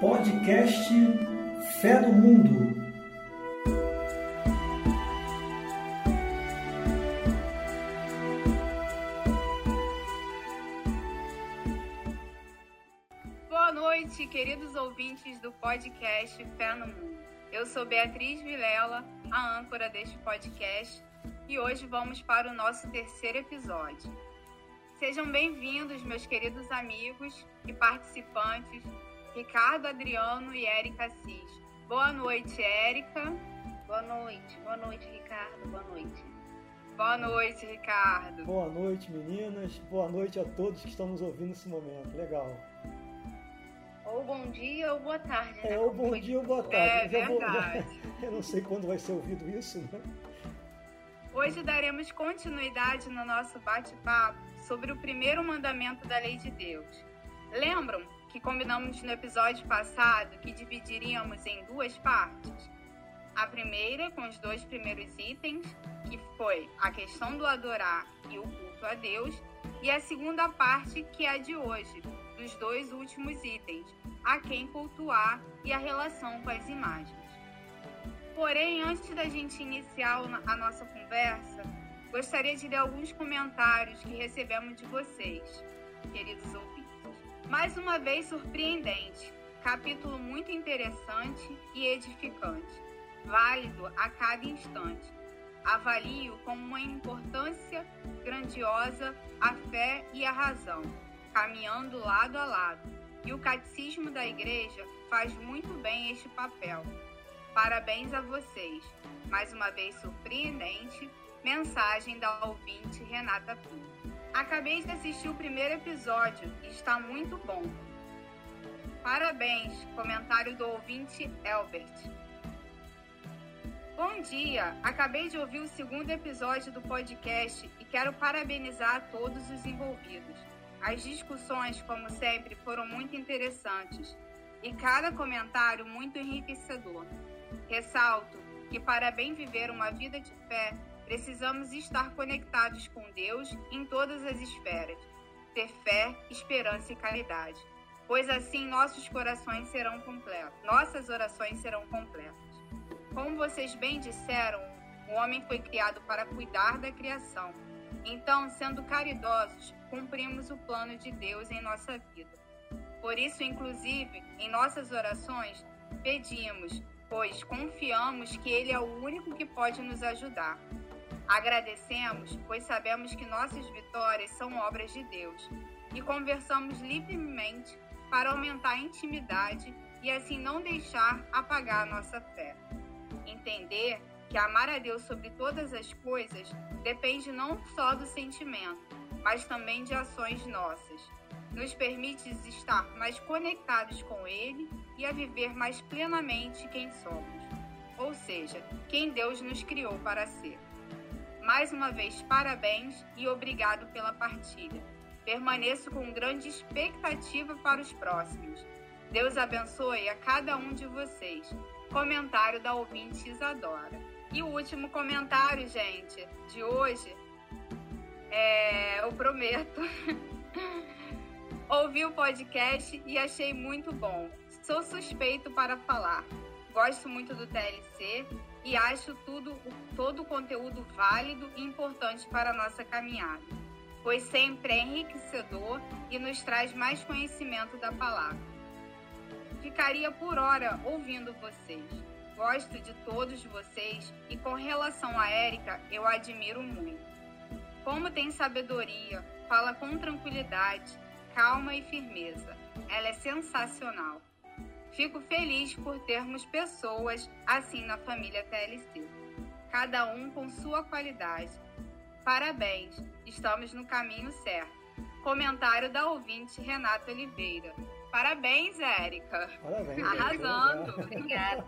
Podcast Fé do Mundo. Boa noite, queridos ouvintes do podcast Fé no Mundo. Eu sou Beatriz Vilela, a âncora deste podcast, e hoje vamos para o nosso terceiro episódio. Sejam bem-vindos, meus queridos amigos e participantes, Ricardo Adriano e Érica Assis. Boa noite, Érica. Boa noite, boa noite, Ricardo. Boa noite. Boa noite, Ricardo. Boa noite, meninas. Boa noite a todos que estão nos ouvindo nesse momento. Legal. Ou bom dia ou boa tarde. Né? É, ou bom dia ou boa tarde. É Eu já vou- verdade. Eu não sei quando vai ser ouvido isso, né? Hoje daremos continuidade no nosso bate-papo sobre o primeiro mandamento da lei de Deus. Lembram que combinamos no episódio passado que dividiríamos em duas partes? A primeira, com os dois primeiros itens, que foi a questão do adorar e o culto a Deus, e a segunda parte, que é a de hoje, dos dois últimos itens, a quem cultuar e a relação com as imagens. Porém, antes da gente iniciar a nossa conversa, gostaria de ler alguns comentários que recebemos de vocês, queridos ouvintes. Mais uma vez surpreendente, capítulo muito interessante e edificante, válido a cada instante. Avalio com uma importância grandiosa a fé e a razão, caminhando lado a lado. E o catecismo da igreja faz muito bem este papel. Parabéns a vocês. Mais uma vez surpreendente, mensagem da ouvinte Renata Pinto. Acabei de assistir o primeiro episódio e está muito bom. Parabéns, comentário do ouvinte Elbert. Bom dia! Acabei de ouvir o segundo episódio do podcast e quero parabenizar todos os envolvidos. As discussões, como sempre, foram muito interessantes e cada comentário muito enriquecedor. Ressalto que, para bem viver uma vida de fé, precisamos estar conectados com Deus em todas as esferas, ter fé, esperança e caridade, pois assim nossos corações serão completos, nossas orações serão completas. Como vocês bem disseram, o homem foi criado para cuidar da criação. Então, sendo caridosos, cumprimos o plano de Deus em nossa vida. Por isso, inclusive, em nossas orações, pedimos, pois confiamos que Ele é o único que pode nos ajudar. Agradecemos, pois sabemos que nossas vitórias são obras de Deus e conversamos livremente para aumentar a intimidade e assim não deixar apagar a nossa fé. Entender que amar a Deus sobre todas as coisas depende não só do sentimento, mas também de ações nossas. Nos permite estar mais conectados com Ele e a viver mais plenamente quem somos, ou seja, quem Deus nos criou para ser. Mais uma vez, parabéns e obrigado pela partilha. Permaneço com grande expectativa para os próximos. Deus abençoe a cada um de vocês. Comentário da ouvinte Isadora. E o último comentário, gente, de hoje, é, eu prometo. Ouvi o podcast e achei muito bom. Sou suspeito para falar. Gosto muito do TLC e acho tudo, todo o conteúdo válido e importante para a nossa caminhada, pois sempre é enriquecedor e nos traz mais conhecimento da palavra. Ficaria por hora ouvindo vocês. Gosto de todos vocês e com relação a Érica, eu a admiro muito. Como tem sabedoria, fala com tranquilidade, calma e firmeza. Ela é sensacional. Fico feliz por termos pessoas assim na família TLC, cada um com sua qualidade. Parabéns, estamos no caminho certo. Comentário da ouvinte Renata Oliveira. Parabéns, Érica. Parabéns. Arrasando. Legal. Obrigada.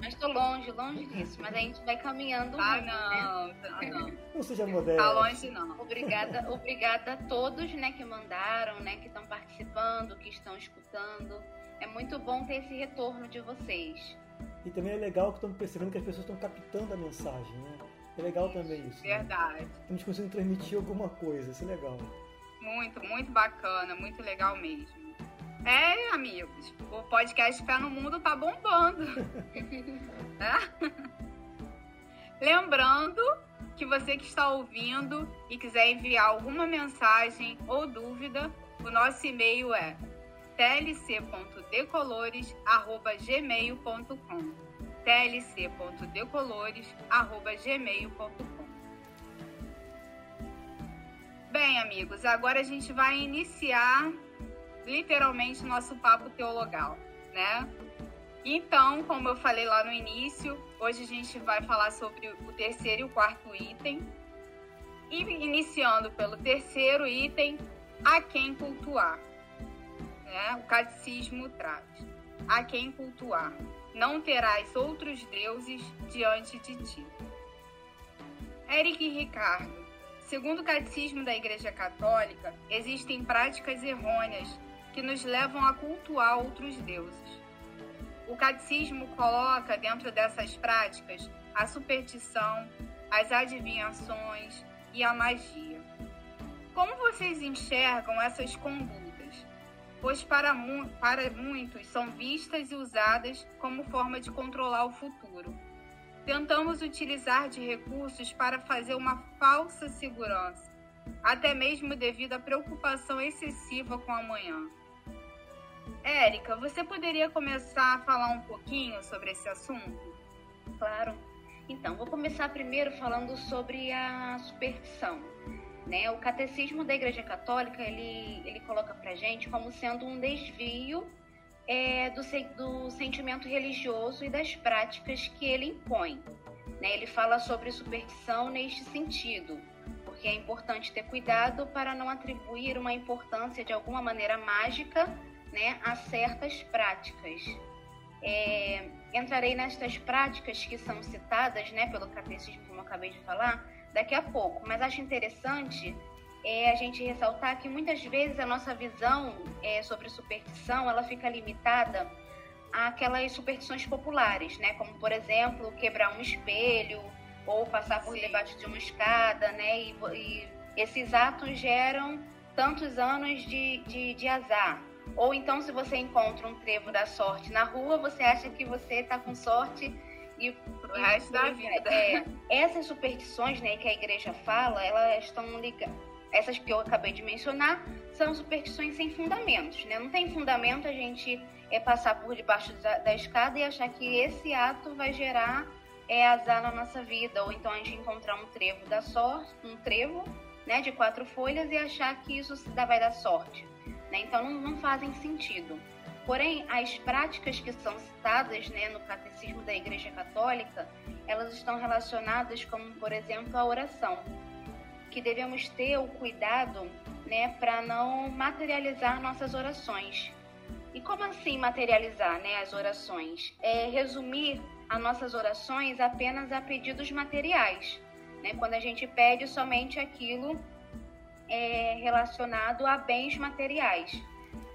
Mas estou longe, longe disso. Mas a gente vai caminhando Ah, junto, né? não, tá não. Não seja modesto. Tá longe não. Obrigada, obrigada a todos, né, que mandaram, né, que estão participando, que estão escutando. É muito bom ter esse retorno de vocês. E também é legal que estamos percebendo que as pessoas estão captando a mensagem, né? É legal também isso. né? Verdade. Estamos conseguindo transmitir alguma coisa, isso é legal. Muito, muito bacana, muito legal mesmo. É, amigos, o podcast Fé no Mundo tá bombando. é? Lembrando que você que está ouvindo e quiser enviar alguma mensagem ou dúvida, o nosso e-mail é tlc.decolores@gmail.com. tlc.decolores@gmail.com. Bem, amigos, agora a gente vai iniciar literalmente nosso papo teologal, né? Então, como eu falei lá no início, hoje a gente vai falar sobre o terceiro e o quarto item. E iniciando pelo terceiro item, a quem cultuar. Né? O catecismo traz: a quem cultuar. Não terás outros deuses diante de ti. Eric Ricardo. Segundo o catecismo da Igreja Católica, existem práticas errôneas que nos levam a cultuar outros deuses. O catecismo coloca dentro dessas práticas a superstição, as adivinhações e a magia. Como vocês enxergam essas condutas? Pois para, para muitos são vistas e usadas como forma de controlar o futuro. Tentamos utilizar de recursos para fazer uma falsa segurança, até mesmo devido à preocupação excessiva com amanhã. Érica, você poderia começar a falar um pouquinho sobre esse assunto? Claro. Então, vou começar primeiro falando sobre a superstição. Né? O catecismo da Igreja Católica ele, ele coloca para gente como sendo um desvio é, do, do sentimento religioso e das práticas que ele impõe. Né? Ele fala sobre superstição neste sentido, porque é importante ter cuidado para não atribuir uma importância de alguma maneira mágica né, a certas práticas. É, entrarei nestas práticas que são citadas né, pelo catecismo, como eu acabei de falar, daqui a pouco, mas acho interessante é, a gente ressaltar que muitas vezes a nossa visão é, sobre superstição ela fica limitada àquelas superstições populares, né, como por exemplo quebrar um espelho ou passar por Sim. debaixo de uma escada, né, e, e esses atos geram tantos anos de, de, de azar. Ou então, se você encontra um trevo da sorte na rua, você acha que você está com sorte e o resto da vida. É, essas superstições né, que a igreja fala, elas estão ligadas. Essas que eu acabei de mencionar são superstições sem fundamentos. Né? Não tem fundamento a gente é, passar por debaixo da, da escada e achar que esse ato vai gerar é, azar na nossa vida. Ou então a gente encontrar um trevo da sorte, um trevo né, de quatro folhas e achar que isso vai dar sorte né? então não, não, fazem sentido. Porém, as práticas que são citadas né, no Catecismo da Igreja Católica, elas estão relacionadas como, por exemplo, a oração, que devemos ter o cuidado né, para não materializar nossas orações. E como assim materializar né, as orações? É resumir as nossas orações apenas a pedidos materiais. Né? Quando a gente pede somente aquilo é, relacionado a bens materiais.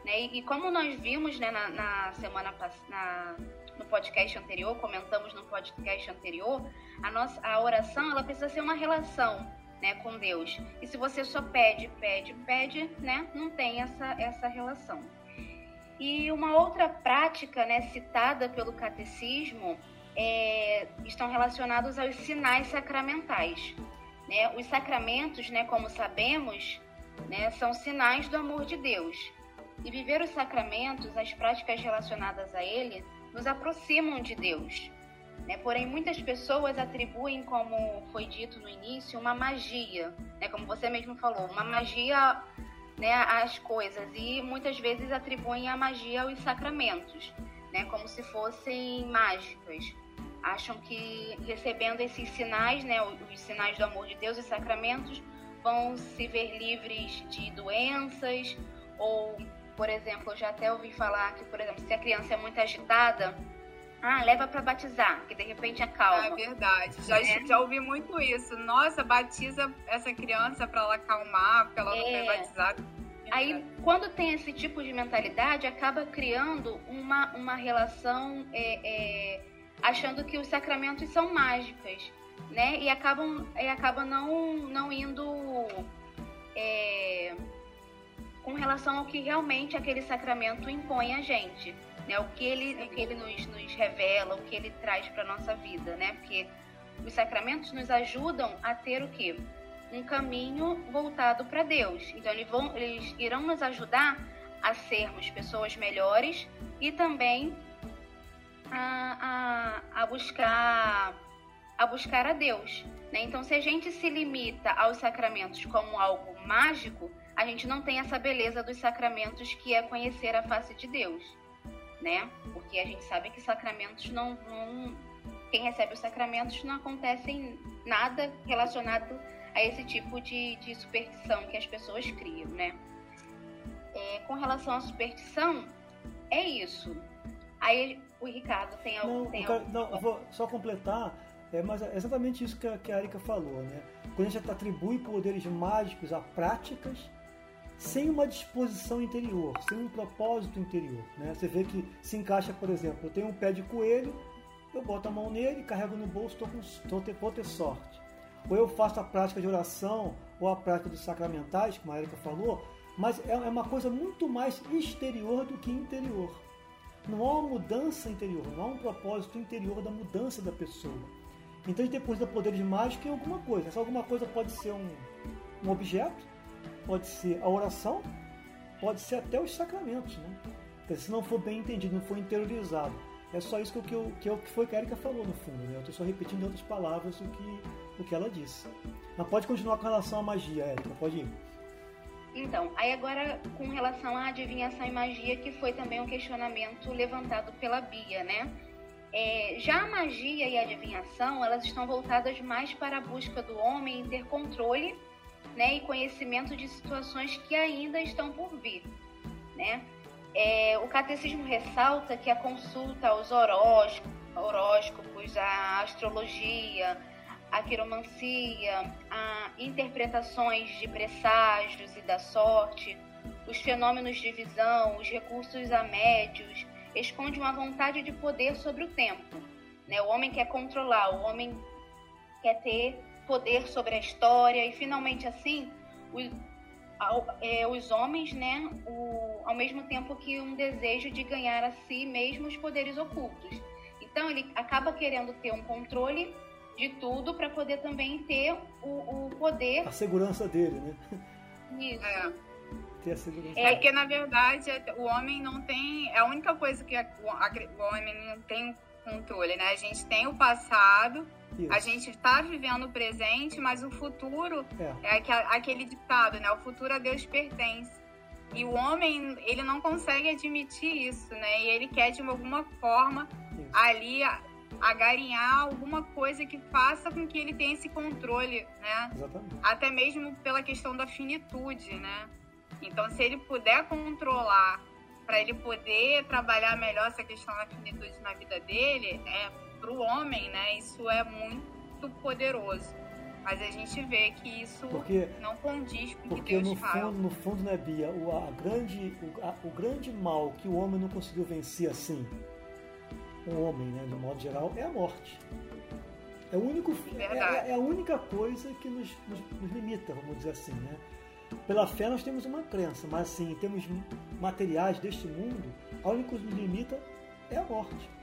Né? E, e, como nós vimos né, na, na semana passada, no podcast anterior, comentamos no podcast anterior, a, nossa, a oração ela precisa ser uma relação né, com Deus. E se você só pede, pede, pede, né, não tem essa, essa relação. E uma outra prática né, citada pelo catecismo é, estão relacionados aos sinais sacramentais. Né? Os sacramentos, né, como sabemos, né, são sinais do amor de Deus. E viver os sacramentos, as práticas relacionadas a ele, nos aproximam de Deus. Né? Porém, muitas pessoas atribuem, como foi dito no início, uma magia, né? como você mesmo falou, uma magia né, às coisas. E muitas vezes atribuem a magia aos sacramentos, né? como se fossem mágicas acham que recebendo esses sinais, né, os sinais do amor de Deus e sacramentos, vão se ver livres de doenças ou, por exemplo, eu já até ouvi falar que, por exemplo, se a criança é muito agitada, ah, leva para batizar, que de repente acalma. É verdade. Já, é. já ouvi muito isso. Nossa, batiza essa criança para ela acalmar, porque ela é. não quer batizar. Aí, quando tem esse tipo de mentalidade, acaba criando uma, uma relação é, é achando que os sacramentos são mágicas, né? E acabam, e acabam não, não indo é, com relação ao que realmente aquele sacramento impõe a gente, né? O que ele, o que ele nos, nos revela, o que ele traz para nossa vida, né? Porque os sacramentos nos ajudam a ter o quê? Um caminho voltado para Deus. Então eles, vão, eles irão nos ajudar a sermos pessoas melhores e também a, a, a buscar a buscar a Deus. Né? Então, se a gente se limita aos sacramentos como algo mágico, a gente não tem essa beleza dos sacramentos que é conhecer a face de Deus, né? Porque a gente sabe que sacramentos não, não quem recebe os sacramentos não acontecem nada relacionado a esse tipo de, de superstição que as pessoas criam, né? É, com relação à superstição, é isso. Aí o Ricardo tem algo. Não, tem não eu vou só completar. É, mas é exatamente isso que a, que a Erika falou, né? Quando a gente atribui poderes mágicos a práticas sem uma disposição interior, sem um propósito interior. Né? Você vê que se encaixa, por exemplo, eu tenho um pé de coelho, eu boto a mão nele, carrego no bolso, tô com, tô, vou ter sorte. Ou eu faço a prática de oração, ou a prática dos sacramentais, como a Erika falou, mas é, é uma coisa muito mais exterior do que interior. Não há uma mudança interior, não há um propósito interior da mudança da pessoa. Então a gente deposita poderes mágicos em alguma coisa. Essa alguma coisa pode ser um, um objeto, pode ser a oração, pode ser até os sacramentos, né? Se não for bem entendido, não for interiorizado. É só isso que, eu, que, eu, que foi que a Erika falou no fundo, né? Eu estou só repetindo outras palavras o que, o que ela disse. Mas pode continuar com relação à magia, Erika, pode ir. Então, aí agora com relação à adivinhação e magia, que foi também um questionamento levantado pela Bia, né? É, já a magia e a adivinhação, elas estão voltadas mais para a busca do homem em ter controle né, e conhecimento de situações que ainda estão por vir. Né? É, o catecismo ressalta que a consulta aos horóscopos, a astrologia, a quiromancia, a interpretações de presságios e da sorte, os fenômenos de visão, os recursos a médios, esconde uma vontade de poder sobre o tempo. Né? O homem quer controlar, o homem quer ter poder sobre a história e finalmente assim os, é, os homens, né, o, ao mesmo tempo que um desejo de ganhar a si mesmo os poderes ocultos. Então ele acaba querendo ter um controle de tudo para poder também ter o, o, poder. A segurança dele, né? Isso. É. Ter a segurança. É que na verdade o homem não tem. É a única coisa que a, o homem não tem controle, né? A gente tem o passado isso. A gente está vivendo o presente, mas o futuro é, é aquele ditado, né? O futuro a Deus pertence. E o homem, ele não consegue admitir isso, né? E ele quer de alguma forma isso. ali agarinhar alguma coisa que faça com que ele tenha esse controle, né? Exatamente. Até mesmo pela questão da finitude, né? Então, se ele puder controlar para ele poder trabalhar melhor essa questão da finitude na vida dele, é para o homem, né, isso é muito poderoso. Mas a gente vê que isso porque, não condiz com o que Deus no fala. Fundo, no fundo, né, Bia, o, a grande, o, a, o grande mal que o homem não conseguiu vencer assim, o homem, né, de modo geral, é a morte. É, o único, é, é, é a única coisa que nos, nos, nos, limita, vamos dizer assim, né? Pela fé nós temos uma crença, mas assim, em termos materiais deste mundo, a única que nos limita é a morte.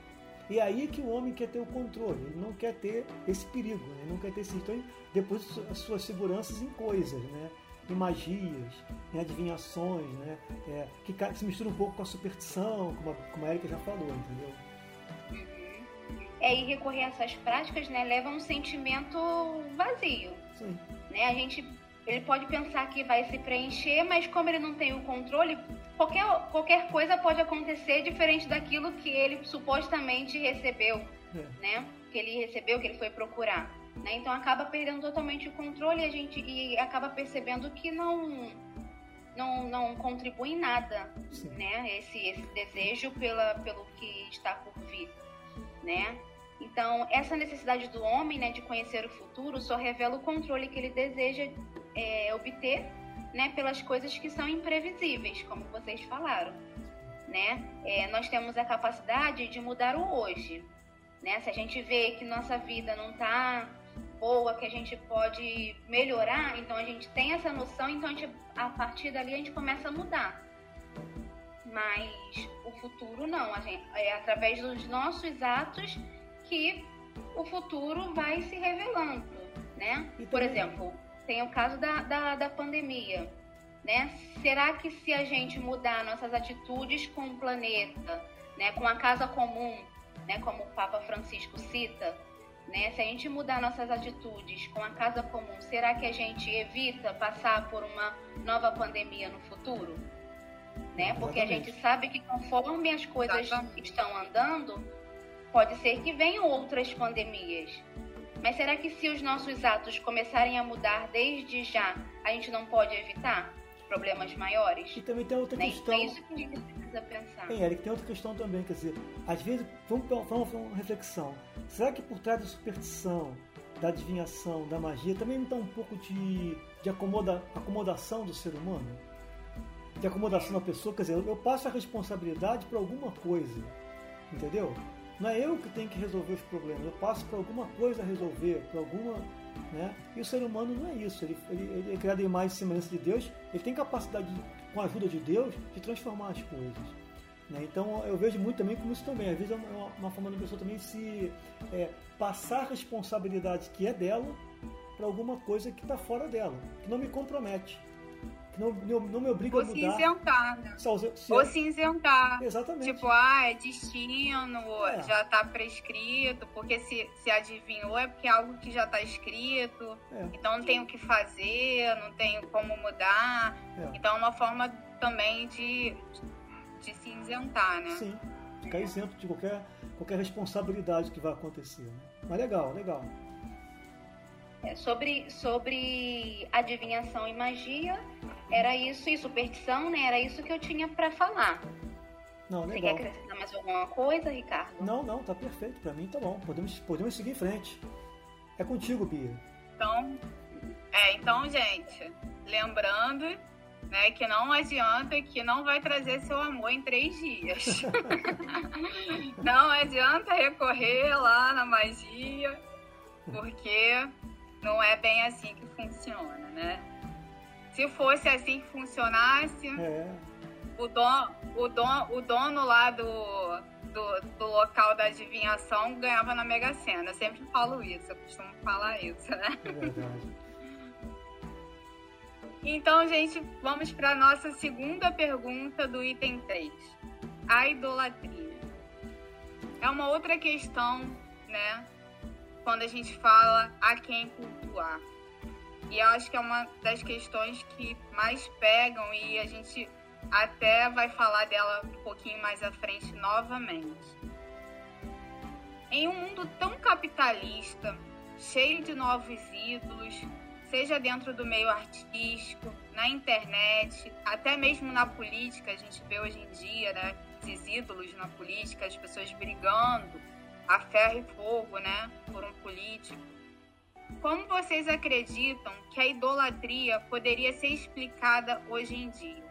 E aí que o homem quer ter o controle, ele não quer ter esse perigo, né? ele não quer ter esse. Então, depois as suas seguranças em coisas, né? em magias, em adivinhações, né? É, que se mistura um pouco com a superstição, como a, como a Erika já falou, entendeu? É, e recorrer a essas práticas né, leva a um sentimento vazio. Sim. Né? A gente ele pode pensar que vai se preencher, mas como ele não tem o controle, qualquer, qualquer coisa pode acontecer diferente daquilo que ele supostamente recebeu, é. né? Que ele recebeu, que ele foi procurar. Né? Então acaba perdendo totalmente o controle e a gente e acaba percebendo que não não, não contribui em nada, Sim. né? Esse, esse desejo pela, pelo que está por vir, né? Então, essa necessidade do homem né, de conhecer o futuro só revela o controle que ele deseja é, obter né, pelas coisas que são imprevisíveis, como vocês falaram. Né? É, nós temos a capacidade de mudar o hoje. Né? Se a gente vê que nossa vida não está boa, que a gente pode melhorar, então a gente tem essa noção, então a, gente, a partir dali a gente começa a mudar. Mas o futuro não, gente, é através dos nossos atos que o futuro vai se revelando, né? Por exemplo, tem o caso da, da, da pandemia, né? Será que se a gente mudar nossas atitudes com o planeta, né, com a casa comum, né, como o Papa Francisco cita, né, se a gente mudar nossas atitudes com a casa comum, será que a gente evita passar por uma nova pandemia no futuro? Né? Porque a gente sabe que conforme as coisas estão andando, pode ser que venham outras pandemias. Mas será que se os nossos atos começarem a mudar desde já, a gente não pode evitar problemas maiores? E também tem outra né? questão. É isso que a gente precisa pensar. Tem, Eric, tem outra questão também, quer dizer, às vezes, vamos, fazer uma reflexão. Será que por trás da superstição, da adivinhação, da magia, também não está um pouco de, de acomoda, acomodação do ser humano? De acomodação da pessoa, quer dizer, eu passo a responsabilidade para alguma coisa, entendeu? Não é eu que tenho que resolver os problemas, eu passo para alguma coisa a resolver, para alguma. Né? E o ser humano não é isso, ele, ele, ele é criado em mais semelhança de Deus, ele tem capacidade, de, com a ajuda de Deus, de transformar as coisas. Né? Então eu vejo muito também como isso também. Às vezes é uma, uma forma da pessoa também se é, passar a responsabilidade que é dela para alguma coisa que está fora dela, que não me compromete não, não, não me obriga Ou a mudar. cinzentar, né? Se- se- Ou cinzentar. Exatamente. Tipo, ah, é destino, É. já tá prescrito, porque se, se adivinhou é porque é algo que já tá escrito, É. então não tem o que fazer, não tem como mudar. É. Então é uma forma também de, de cinzentar, né? Sim, ficar isento de qualquer, qualquer responsabilidade que vai acontecer. Né? Mas legal, legal. É, sobre, sobre adivinhação e magia, era isso, e superstição, né? Era isso que eu tinha para falar. Não, Você quer acrescentar mais alguma coisa, Ricardo? Não, não, tá perfeito. Pra mim tá bom. Podemos, podemos seguir em frente. É contigo, Bia. Então, é, então, gente, lembrando, né, que não adianta que não vai trazer seu amor em três dias. não adianta recorrer lá na magia, porque não é bem assim que funciona, né? Se fosse assim que funcionasse, É, o, don, o, don, o dono lá do, do, do local da adivinhação ganhava na Mega Sena. Eu sempre falo isso, eu costumo falar isso, né? é verdade. Então, gente, vamos para a nossa segunda pergunta do item 3. A idolatria. É uma outra questão, né? Quando a gente fala a quem cultuar. E eu acho que é uma das questões que mais pegam e a gente até vai falar dela um pouquinho mais à frente novamente. Em um mundo tão capitalista, cheio de novos ídolos, seja dentro do meio artístico, na internet, até mesmo na política, a gente vê hoje em dia, né, esses ídolos na política, as pessoas brigando a ferro e fogo, né, por um político. Como vocês acreditam que a idolatria poderia ser explicada hoje em dia?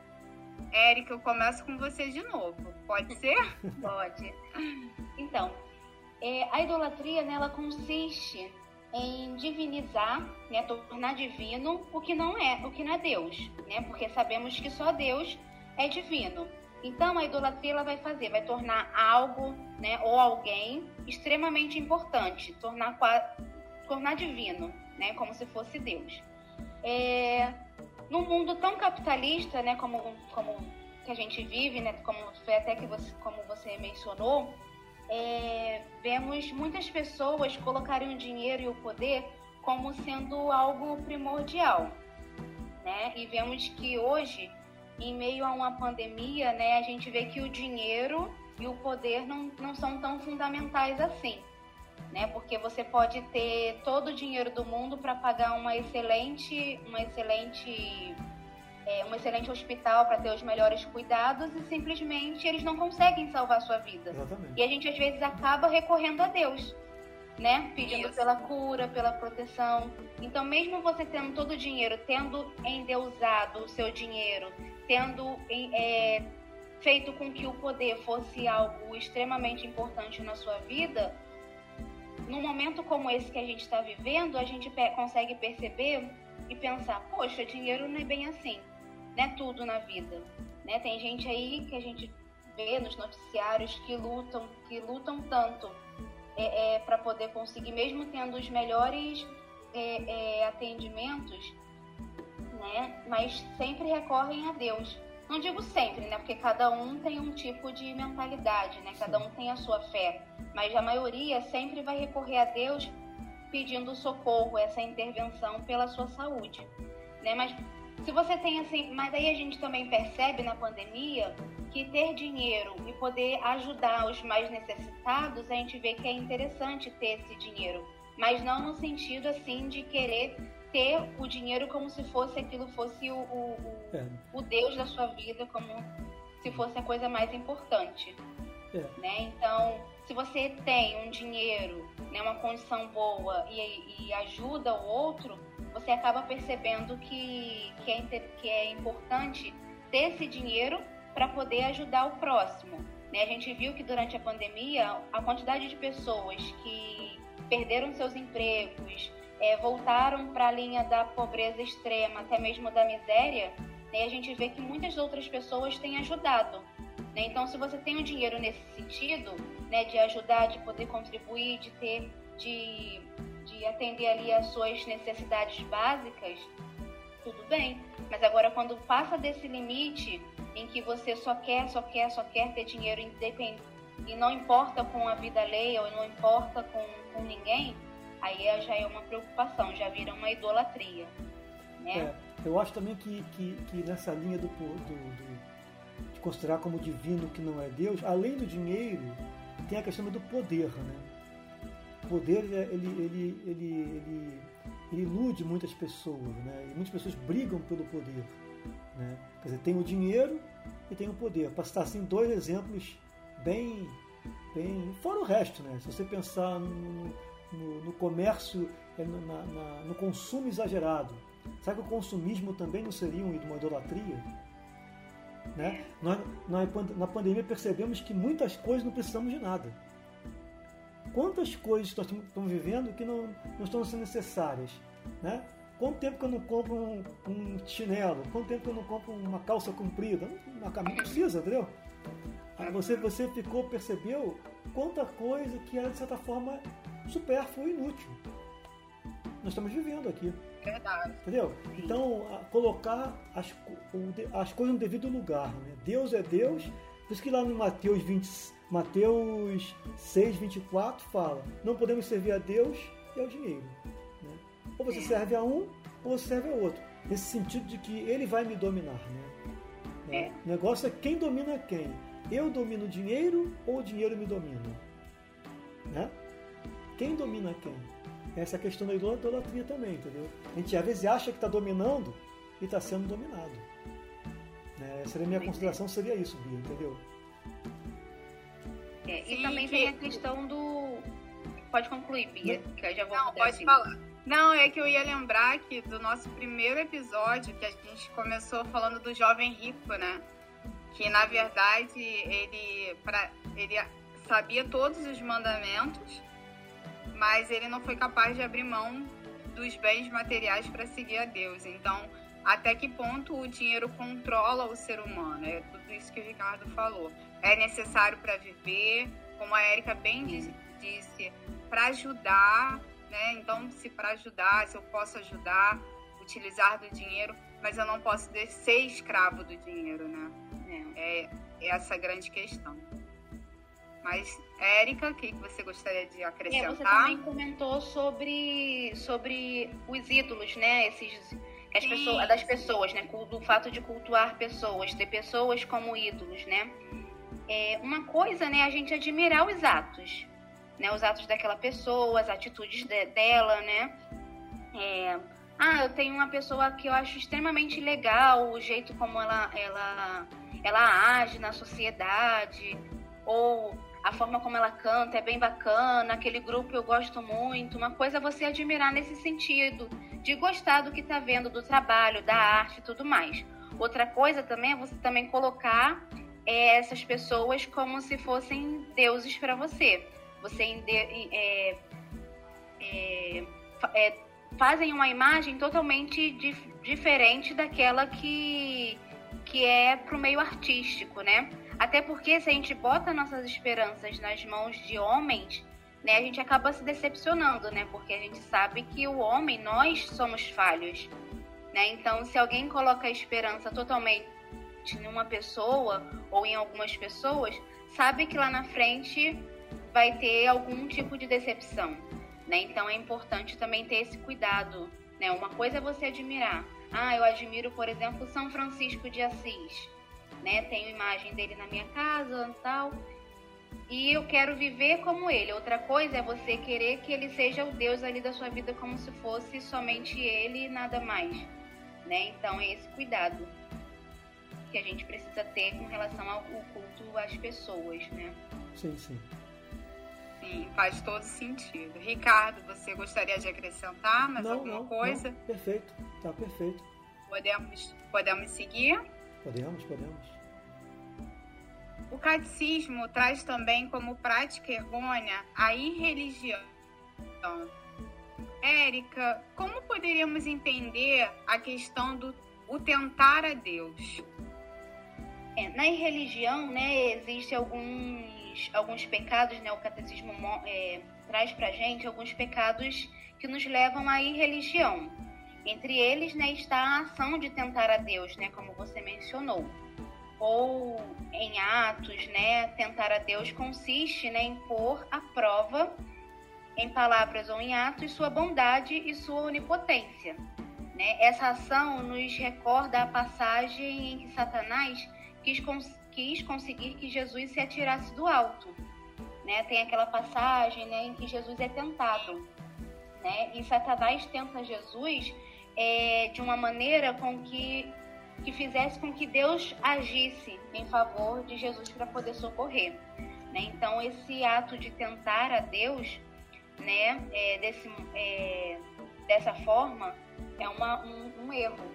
Érica, eu começo com você de novo. Pode ser? Pode. Então, é, a idolatria, né, ela consiste em divinizar, né, tornar divino o que não é, o que não é Deus, né? Porque sabemos que só Deus é divino. Então a idolatria ela vai fazer, vai tornar algo, né, ou alguém extremamente importante, tornar tornar divino, né, como se fosse Deus. É, num mundo tão capitalista, né, como como que a gente vive, né, como foi até que você, como você mencionou, é, vemos muitas pessoas colocarem o dinheiro e o poder como sendo algo primordial, né? E vemos que hoje, em meio a uma pandemia, né, a gente vê que o dinheiro e o poder não, não são tão fundamentais assim, né? Porque você pode ter todo o dinheiro do mundo para pagar uma excelente, uma excelente é, um excelente hospital para ter os melhores cuidados e simplesmente eles não conseguem salvar a sua vida. Exatamente. E a gente às vezes acaba recorrendo a Deus, né? Pedindo Isso. pela cura, pela proteção. Então, mesmo você tendo todo o dinheiro, tendo endeusado o seu dinheiro, tendo é, feito com que o poder fosse algo extremamente importante na sua vida, num momento como esse que a gente está vivendo, a gente consegue perceber e pensar, poxa, dinheiro não é bem assim, não é tudo na vida, né? Tem gente aí que a gente vê nos noticiários que lutam, que lutam tanto é, é para poder conseguir, mesmo tendo os melhores é, é, atendimentos, né? Mas sempre recorrem a Deus. Não digo sempre, né? Porque cada um tem um tipo de mentalidade, né? Cada um tem a sua fé. Mas a maioria sempre vai recorrer a Deus pedindo socorro, essa intervenção pela sua saúde, né? Mas se você tem assim, mas aí a gente também percebe na pandemia que ter dinheiro e poder ajudar os mais necessitados, a gente vê que é interessante ter esse dinheiro, mas não no sentido assim de querer ter o dinheiro como se fosse aquilo fosse o, o, é. o Deus da sua vida, como se fosse a coisa mais importante. É. Né? Então, se você tem um dinheiro, né, uma condição boa e, e ajuda o outro, você acaba percebendo que, que, é, que é importante ter esse dinheiro para poder ajudar o próximo. Né? A gente viu que durante a pandemia, a quantidade de pessoas que perderam seus empregos, é, voltaram para a linha da pobreza extrema, até mesmo da miséria, né? a gente vê que muitas outras pessoas têm ajudado. Né? Então, se você tem o um dinheiro nesse sentido, né, de ajudar, de poder contribuir, de ter, de de atender ali as suas necessidades básicas, tudo bem. Mas agora quando passa desse limite em que você só quer, só quer, só quer ter dinheiro independente e não importa com a vida alheia ou não importa com, com ninguém, aí é, já é uma preocupação, já vira uma idolatria. Né? É, eu acho também que, que, que nessa linha do, do, do, considerar como divino que não é Deus, além do dinheiro, tem a questão do poder, né? poder ele, ele, ele, ele, ele ilude muitas pessoas, né? E muitas pessoas brigam pelo poder, né? Quer dizer, tem o dinheiro e tem o poder. Para citar assim dois exemplos bem, bem fora o resto, né? Se você pensar no, no, no comércio, é, na, na, no consumo exagerado, será que o consumismo também não seria uma idolatria? Né? Nós, nós, na pandemia percebemos que muitas coisas não precisamos de nada quantas coisas nós estamos vivendo que não, não estão sendo necessárias, né? Quanto tempo que eu não compro um, um chinelo? Quanto tempo que eu não compro uma calça comprida? Uma camisa precisa, entendeu? Aí você, você ficou, percebeu quanta coisa que era de certa forma supérflua e inútil. Nós estamos vivendo aqui. Verdade. Entendeu? Então, colocar as, as coisas no devido lugar. Né? Deus é Deus. Por isso que lá no Mateus 20, Mateus 6, 24 fala: não podemos servir a Deus e ao dinheiro. Né? Ou você serve a um, ou você serve a outro. Nesse sentido de que ele vai me dominar. Né? É. O negócio é quem domina quem. Eu domino o dinheiro ou o dinheiro me domina? Né? Quem domina quem? Essa é a questão da idolatria também, entendeu? A gente às vezes acha que está dominando e está sendo dominado. Né? Essa a minha consideração seria isso, Bia, entendeu? É, Sim, e também que... tem a questão do. Pode concluir, Bia, que eu já vou Não, pode assim. falar. Não, é que eu ia lembrar que do nosso primeiro episódio, que a gente começou falando do jovem rico, né? Que na verdade ele, pra, ele sabia todos os mandamentos, mas ele não foi capaz de abrir mão dos bens materiais para seguir a Deus. Então, até que ponto o dinheiro controla o ser humano? É tudo isso que o Ricardo falou é necessário para viver, como a Érica bem disse, para ajudar, né? Então, se para ajudar, se eu posso ajudar, utilizar do dinheiro, mas eu não posso ser escravo do dinheiro, né? É, é essa grande questão. Mas, Érica, o que você gostaria de acrescentar? É, você também comentou sobre, sobre os ídolos, né? Esses as pessoas, das pessoas, né? Do fato de cultuar pessoas, ter pessoas como ídolos, né? é, uma coisa, né, a gente admirar os atos, né, os atos daquela pessoa, as atitudes de, dela, né. É, ah, eu tenho uma pessoa que eu acho extremamente legal, o jeito como ela, ela, ela age na sociedade, ou a forma como ela canta é bem bacana, aquele grupo eu gosto muito. Uma coisa é você admirar nesse sentido, de gostar do que está vendo, do trabalho, da arte e tudo mais. Outra coisa também é você também colocar é, essas pessoas como se fossem deuses para você. Você é, é, é, fazem uma imagem totalmente dif diferente daquela que, que é para o meio artístico, né? Até porque se a gente bota nossas esperanças nas mãos de homens, né, a gente acaba se decepcionando, né? Porque a gente sabe que o homem, nós somos falhos, né? Então, se alguém coloca a esperança totalmente em uma pessoa ou em algumas pessoas, sabe que lá na frente vai ter algum tipo de decepção, né? Então é importante também ter esse cuidado, né? Uma coisa é você admirar. Ah, eu admiro, por exemplo, São Francisco de Assis, né? Tenho imagem dele na minha casa, tal. E eu quero viver como ele. Outra coisa é você querer que ele seja o Deus ali da sua vida como se fosse somente ele e nada mais, né? Então é esse cuidado que a gente precisa ter com relação ao culto às pessoas, né? Sim, sim. Sim, faz todo sentido. Ricardo, você gostaria de acrescentar mais não, alguma não, coisa? Não. Perfeito, tá perfeito. Podemos, podemos seguir? Podemos, podemos. O catecismo traz também como prática errônea a irreligião. Érica, como poderíamos entender a questão do o tentar a Deus? É, na irreligião, né, existem alguns, alguns pecados, né, o catecismo é, traz pra gente alguns pecados que nos levam à irreligião. Entre eles, né, está a ação de tentar a Deus, né, como você mencionou. Ou em atos, né, tentar a Deus consiste, né, em pôr à prova, em palavras ou em atos, sua bondade e sua onipotência. Né? Essa ação nos recorda a passagem em que Satanás quis, cons quis conseguir que Jesus se atirasse do alto. Né? Tem aquela passagem né, em que Jesus é tentado. Né? E Satanás tenta Jesus é, de uma maneira com que, que fizesse com que Deus agisse em favor de Jesus para poder socorrer. Né? Então, esse ato de tentar a Deus né, é, desse, é, dessa forma é uma, um, um erro.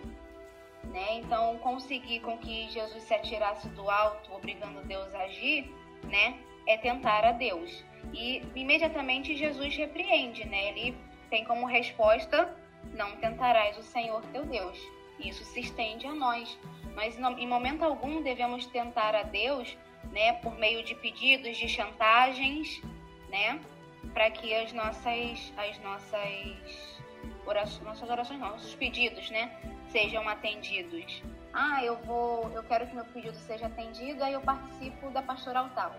Né? Então, conseguir com que Jesus se atirasse do alto, obrigando Deus a agir, né? é tentar a Deus. E imediatamente Jesus repreende, né? Ele tem como resposta: não tentarás o Senhor teu Deus. Isso se estende a nós. Mas em momento algum devemos tentar a Deus, né, por meio de pedidos, de chantagens, né, para que as nossas as nossas orações, nossas orações, nossos pedidos, né, sejam atendidos. Ah, eu vou, eu quero que meu pedido seja atendido, aí eu participo da pastoral tal.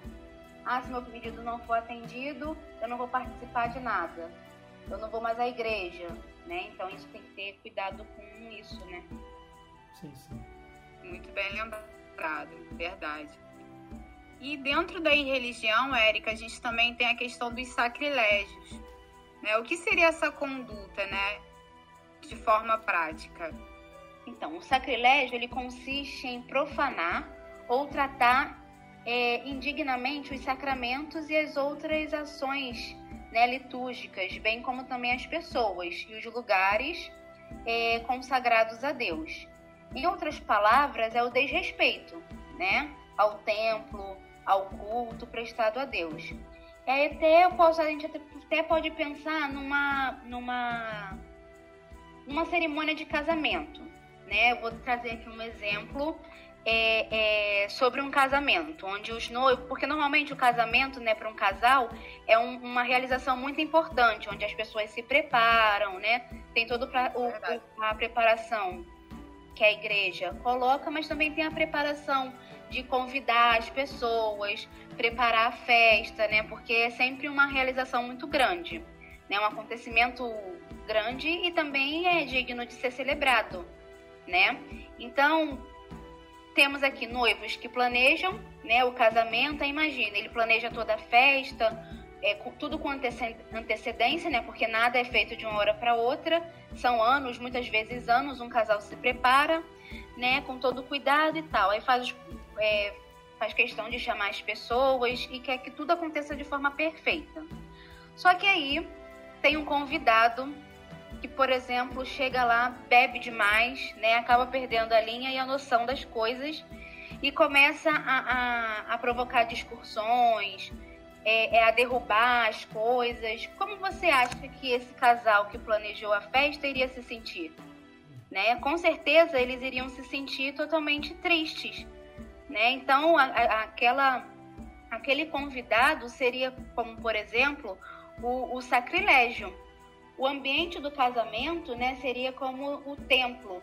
Ah, se meu pedido não for atendido, eu não vou participar de nada. Eu não vou mais à igreja, né? Então isso tem que ter cuidado com isso, né? Sim, sim. Muito bem lembrado, verdade. E dentro da religião, Érica, a gente também tem a questão dos sacrilégios. Né? O que seria essa conduta, né? De forma prática? Então, o sacrilégio ele consiste em profanar ou tratar é, indignamente os sacramentos e as outras ações né, litúrgicas, bem como também as pessoas e os lugares é, consagrados a Deus. Em outras palavras, é o desrespeito né, ao templo, ao culto prestado a Deus. Aí até eu posso, a gente até, até pode pensar numa, numa, numa cerimônia de casamento né? Eu vou trazer aqui um exemplo é, é, sobre um casamento, onde os noivos, porque normalmente o casamento, né, para um casal é um, uma realização muito importante, onde as pessoas se preparam, né? Tem toda a preparação que a igreja coloca, mas também tem a preparação de convidar as pessoas, preparar a festa, né? Porque é sempre uma realização muito grande, né? Um acontecimento grande e também é digno de ser celebrado né? Então, temos aqui noivos que planejam né, o casamento, imagina, ele planeja toda a festa, é, tudo com antecedência, né? Porque nada é feito de uma hora para outra. São anos, muitas vezes anos, um casal se prepara, né? Com todo cuidado e tal. Aí faz, é, faz questão de chamar as pessoas e quer que tudo aconteça de forma perfeita. Só que aí tem um convidado que, por exemplo, chega lá, bebe demais, né, acaba perdendo a linha e a noção das coisas e começa a, a, a provocar discussões, é, é, a derrubar as coisas. Como você acha que esse casal que planejou a festa iria se sentir? Né? Com certeza eles iriam se sentir totalmente tristes. Né? Então, a, a, aquela, aquele convidado seria, como por exemplo, o, o sacrilégio. O ambiente do casamento né, seria como o templo,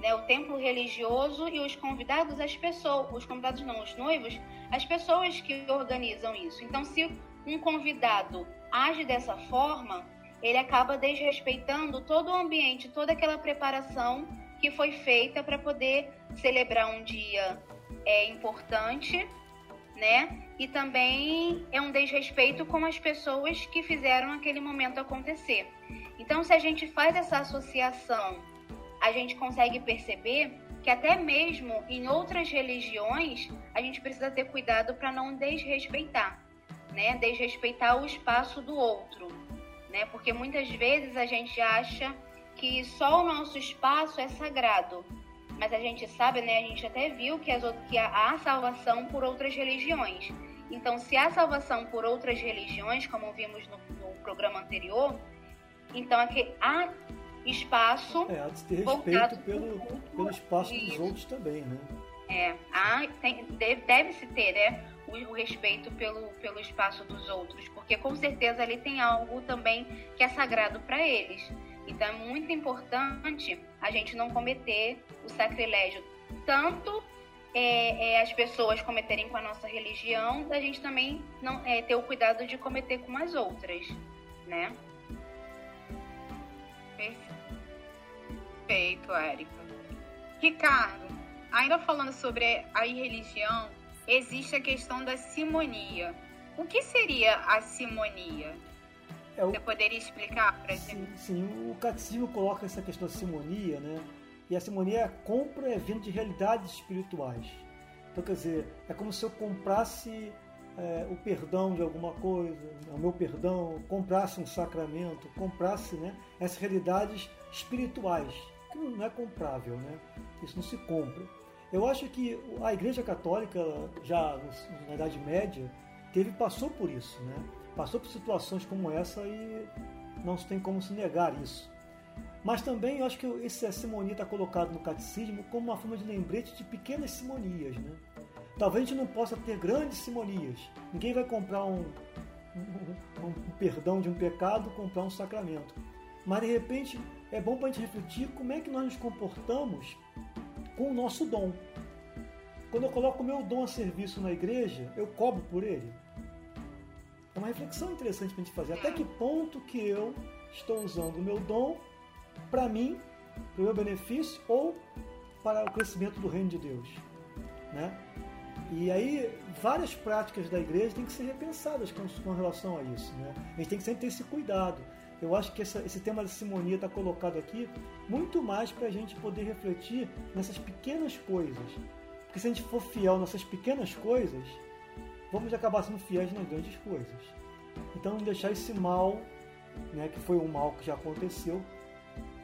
né, o templo religioso e os convidados, as pessoas, os convidados não, os noivos, as pessoas que organizam isso. Então, se um convidado age dessa forma, ele acaba desrespeitando todo o ambiente, toda aquela preparação que foi feita para poder celebrar um dia é, importante, né? E também é um desrespeito com as pessoas que fizeram aquele momento acontecer. Então, se a gente faz essa associação, a gente consegue perceber que até mesmo em outras religiões a gente precisa ter cuidado para não desrespeitar, né? Desrespeitar o espaço do outro, né? Porque muitas vezes a gente acha que só o nosso espaço é sagrado, mas a gente sabe, né? A gente até viu que, as, que há salvação por outras religiões. Então, se há salvação por outras religiões, como vimos no, no programa anterior, então aqui há espaço. É, há de ter respeito pelo, pelo espaço dos outros também, né? É, há, tem, deve, deve se ter, né? O, o, respeito pelo, pelo espaço dos outros, porque com certeza ali tem algo também que é sagrado para eles. Então é muito importante a gente não cometer o sacrilégio, tanto é, é, as pessoas cometerem com a nossa religião, a gente também não é, ter o cuidado de cometer com as outras, né? Perfeito, Érica. Ricardo, ainda falando sobre a religião, existe a questão da simonia. O que seria a simonia? É o... Você poderia explicar para gente? Sim, o catecismo coloca essa questão da simonia, né? E a simonia é a compra e venda de realidades espirituais. Então, quer dizer, é como se eu comprasse é, o perdão de alguma coisa, o meu perdão, comprasse um sacramento, comprasse né, essas realidades espirituais, que não é comprável, né? Isso não se compra. Eu acho que a Igreja Católica, já na Idade Média, teve passou por isso, né? Passou por situações como essa e não se tem como se negar isso. Mas também eu acho que esse simonia está colocado no catecismo como uma forma de lembrete de pequenas simonias, né? Talvez a gente não possa ter grandes simonias. Ninguém vai comprar um, um, um perdão de um pecado, comprar um sacramento. Mas de repente é bom para a gente refletir como é que nós nos comportamos com o nosso dom. Quando eu coloco o meu dom a serviço na igreja, eu cobro por ele. É uma reflexão interessante para a gente fazer. Até que ponto que eu estou usando o meu dom para mim, para o meu benefício ou para o crescimento do reino de Deus, né? E aí, várias práticas da igreja têm que ser repensadas com, com relação a isso. Né? A gente tem que sempre ter esse cuidado. Eu acho que essa, esse tema da simonia está colocado aqui muito mais para a gente poder refletir nessas pequenas coisas. Porque se a gente for fiel nessas pequenas coisas, vamos acabar sendo fiéis nas grandes coisas. Então, não deixar esse mal, né, que foi um mal que já aconteceu,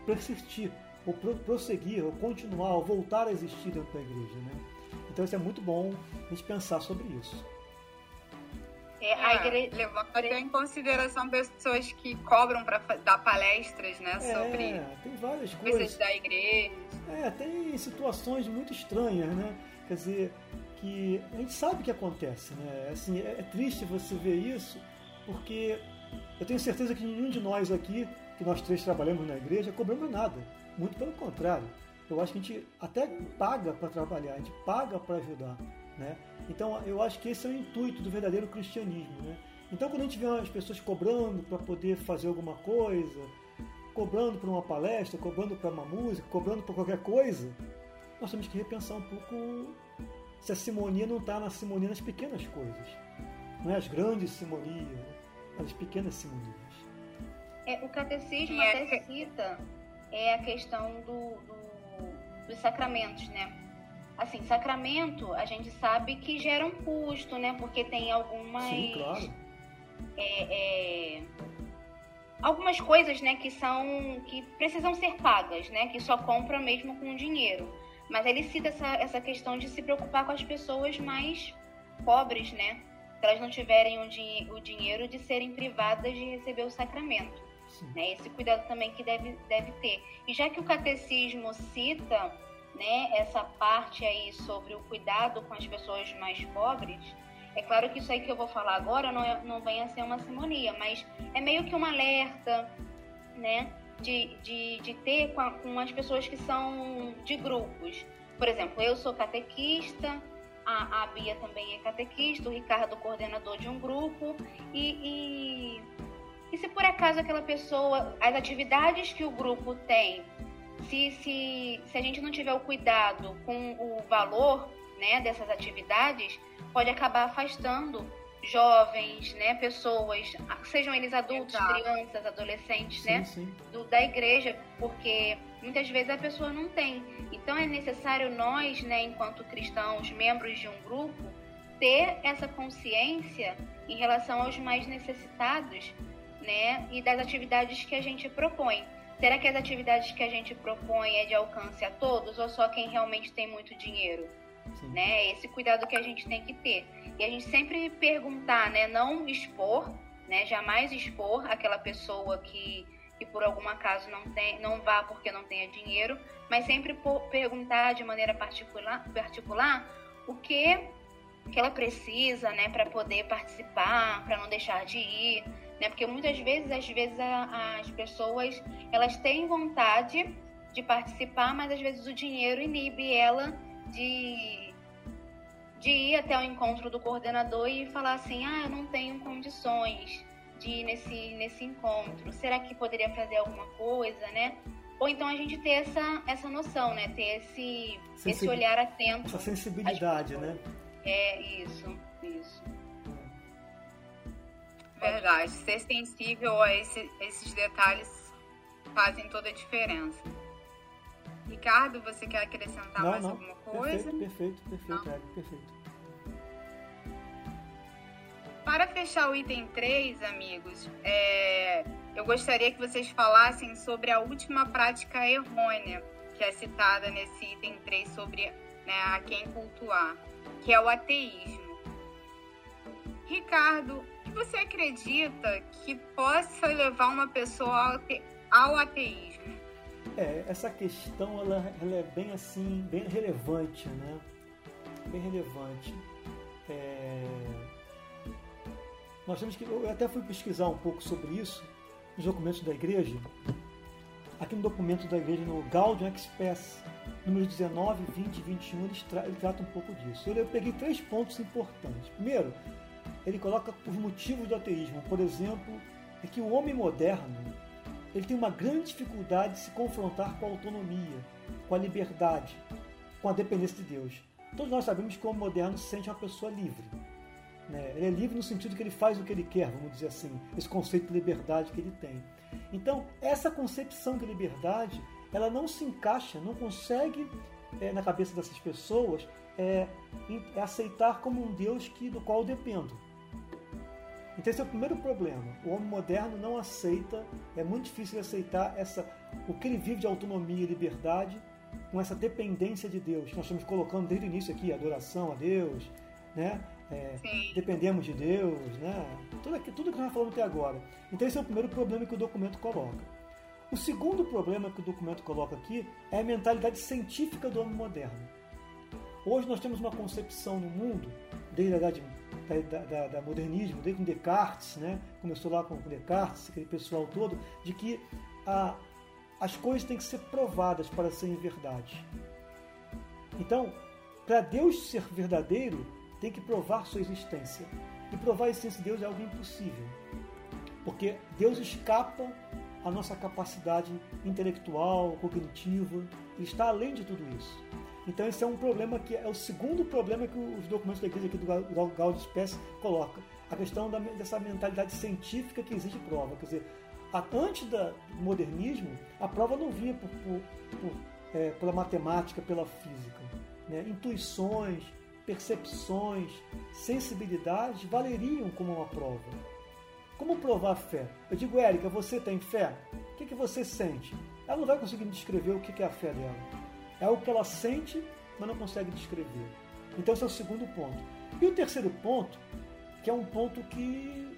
persistir, ou prosseguir, ou continuar, ou voltar a existir dentro da igreja. Né? Então isso é muito bom a gente pensar sobre isso. É, a é, igreja... Levando até em consideração pessoas que cobram para dar palestras, né, é, sobre tem várias coisas da igreja. É, tem situações muito estranhas, né? Quer dizer, que a gente sabe que acontece, né? Assim, é, é triste você ver isso, porque eu tenho certeza que nenhum de nós aqui, que nós três trabalhamos na igreja, cobramos nada. Muito pelo contrário eu acho que a gente até paga para trabalhar, a gente paga para ajudar. Né? Então eu acho que esse é o intuito do verdadeiro cristianismo. Né? Então quando a gente vê as pessoas cobrando para poder fazer alguma coisa, cobrando para uma palestra, cobrando para uma música, cobrando para qualquer coisa, nós temos que repensar um pouco se a simonia não está na simonia nas pequenas coisas. Não é as grandes simonias, as pequenas simonias. É, o catecismo é. até cita é a questão do, do dos sacramentos, né? Assim, sacramento a gente sabe que gera um custo, né? Porque tem algumas. Sim, claro. É, é, algumas coisas, né, que são. que precisam ser pagas, né? Que só compra mesmo com dinheiro. Mas ele cita essa, essa questão de se preocupar com as pessoas mais pobres, né? se elas não tiverem o, di o dinheiro de serem privadas de receber o sacramento. Né? Esse cuidado também que deve, deve ter. E já que o catecismo cita né, essa parte aí sobre o cuidado com as pessoas mais pobres, é claro que isso aí que eu vou falar agora não, é, não vem a ser uma simonia, mas é meio que um alerta, né? De, de, de ter com, a, com as pessoas que são de grupos. Por exemplo, eu sou catequista, a, Bia também é catequista, o Ricardo coordenador de um grupo, e, e, e se por acaso aquela pessoa, as atividades que o grupo tem, se, se, se a gente não tiver o cuidado com o valor né, dessas atividades, pode acabar afastando jovens, né, pessoas, sejam eles adultos, Exato. crianças, adolescentes, sim, né, sim. Do, da igreja, porque muitas vezes a pessoa não tem. Então é necessário nós, né, enquanto cristãos, membros de um grupo, ter essa consciência em relação aos mais necessitados, né, e das atividades que a gente propõe. Será que as atividades que a gente propõe é de alcance a todos ou só quem realmente tem muito dinheiro? Sim. né? Esse cuidado que a gente tem que ter. E a gente sempre perguntar, né? Não expor, né? Jamais expor aquela pessoa que, que por algum acaso não tem, não vá porque não tenha dinheiro, mas sempre perguntar de maneira particular, particular o que que ela precisa, né, para poder participar, para não deixar de ir, né? Porque muitas vezes, às vezes a, as pessoas elas têm vontade de participar, mas às vezes o dinheiro inibe ela de, de ir até o encontro do coordenador e falar assim: ah, eu não tenho condições de ir nesse, nesse encontro, será que poderia fazer alguma coisa, né? Ou então a gente ter essa, essa noção, né? Ter esse, esse olhar atento. Essa sensibilidade, né? É, isso, isso. Verdade. Ser sensível a esse, esses detalhes fazem toda a diferença. Ricardo, você quer acrescentar não, mais não. alguma coisa? Perfeito, perfeito, perfeito, é, perfeito. Para fechar o item 3, amigos, é, eu gostaria que vocês falassem sobre a última prática errônea que é citada nesse item 3 sobre né, a quem cultuar, que é o ateísmo. Ricardo, você acredita que possa levar uma pessoa ao ateísmo? É, essa questão ela, ela, é bem assim, bem relevante, né? Bem relevante. É... Nós temos que. Eu até fui pesquisar um pouco sobre isso nos documentos da igreja. Aqui no documento da igreja, no Gaudium Express, números 19, 20 e 21, ele, tra ele trata um pouco disso. Eu, eu peguei três pontos importantes. Primeiro, ele coloca os motivos do ateísmo. Por exemplo, é que o homem moderno ele tem uma grande dificuldade de se confrontar com a autonomia, com a liberdade, com a dependência de Deus. Todos nós sabemos que o homem moderno se sente uma pessoa livre. Né? Ele é livre no sentido que ele faz o que ele quer, vamos dizer assim, esse conceito de liberdade que ele tem. Então, essa concepção de liberdade, ela não se encaixa, não consegue, é, na cabeça dessas pessoas, é, é aceitar como um Deus que, do qual eu dependo. Então esse é o primeiro problema. O homem moderno não aceita, é muito difícil aceitar essa, o que ele vive de autonomia e liberdade com essa dependência de Deus. Nós estamos colocando desde o início aqui adoração a Deus, né? É, dependemos de Deus, né? Tudo, aqui, tudo que nós falamos até agora. Então esse é o primeiro problema que o documento coloca. O segundo problema que o documento coloca aqui é a mentalidade científica do homem moderno. Hoje nós temos uma concepção no mundo, desde a Idade da, da, da, modernismo, desde com Descartes, né? começou lá com Descartes, aquele pessoal todo, de que a, as coisas têm que ser provadas para serem verdade. Então, para Deus ser verdadeiro, tem que provar sua existência. E provar a existência de Deus é algo impossível. Porque Deus escapa à nossa capacidade intelectual, cognitiva, ele está além de tudo isso. Então esse é um problema que é o segundo problema que os documentos da igreja aqui do Gaudium Spes coloca. A questão da, dessa mentalidade científica que exige prova. Quer dizer, antes do modernismo, a prova não vinha por, por, por, é, pela matemática, pela física. Né? Intuições, percepções, sensibilidades valeriam como uma prova. Como provar a fé? Eu digo, Érica, você tem fé? O que, que você sente? Ela não vai conseguir me descrever o que, que é a fé dela. É algo que ela sente, mas não consegue descrever. Então esse é o segundo ponto. E o terceiro ponto, que é um ponto que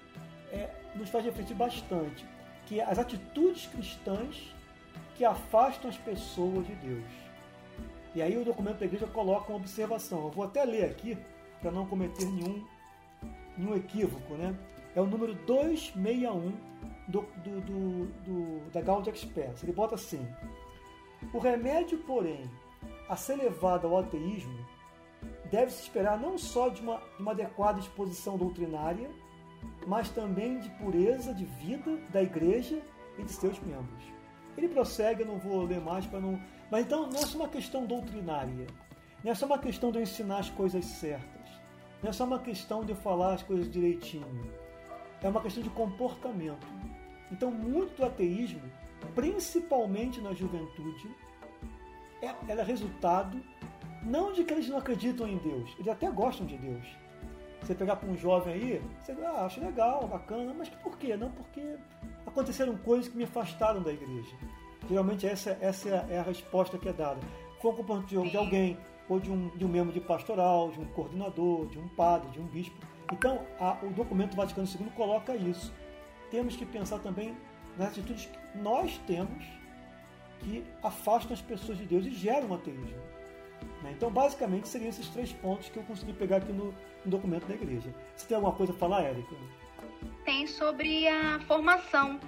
é, nos faz refletir bastante, que é as atitudes cristãs que afastam as pessoas de Deus. E aí o documento da igreja coloca uma observação. Eu vou até ler aqui para não cometer nenhum, nenhum equívoco, né? É o número 261 do, do, do, do da Gaudium Express. Ele bota assim: O remédio, porém, a ser levado ao ateísmo deve-se esperar não só de uma, de uma adequada exposição doutrinária, mas também de pureza de vida da igreja e de seus membros. Ele prossegue, eu não vou ler mais para não. Mas então não é só uma questão doutrinária, não é só uma questão de eu ensinar as coisas certas, não é só uma questão de eu falar as coisas direitinho, é uma questão de comportamento. Então, muito do ateísmo, principalmente na juventude, é, é resultado não de que eles não acreditam em Deus, eles até gostam de Deus. Você pegar para um jovem aí, você ah, acha legal, bacana, mas por quê? Não porque aconteceram coisas que me afastaram da igreja. Geralmente essa, essa é a resposta que é dada. Foi um comportamento de alguém, ou de um, de um membro de pastoral, de um coordenador, de um padre, de um bispo. Então, a, o documento Vaticano II coloca isso. Temos que pensar também nas atitudes que nós temos que afastam as pessoas de Deus e geram ateísmo. Né? Então, basicamente, seriam esses três pontos que eu consegui pegar aqui no, no documento da igreja. Você tem alguma coisa a falar, Érica? Tem sobre a formação.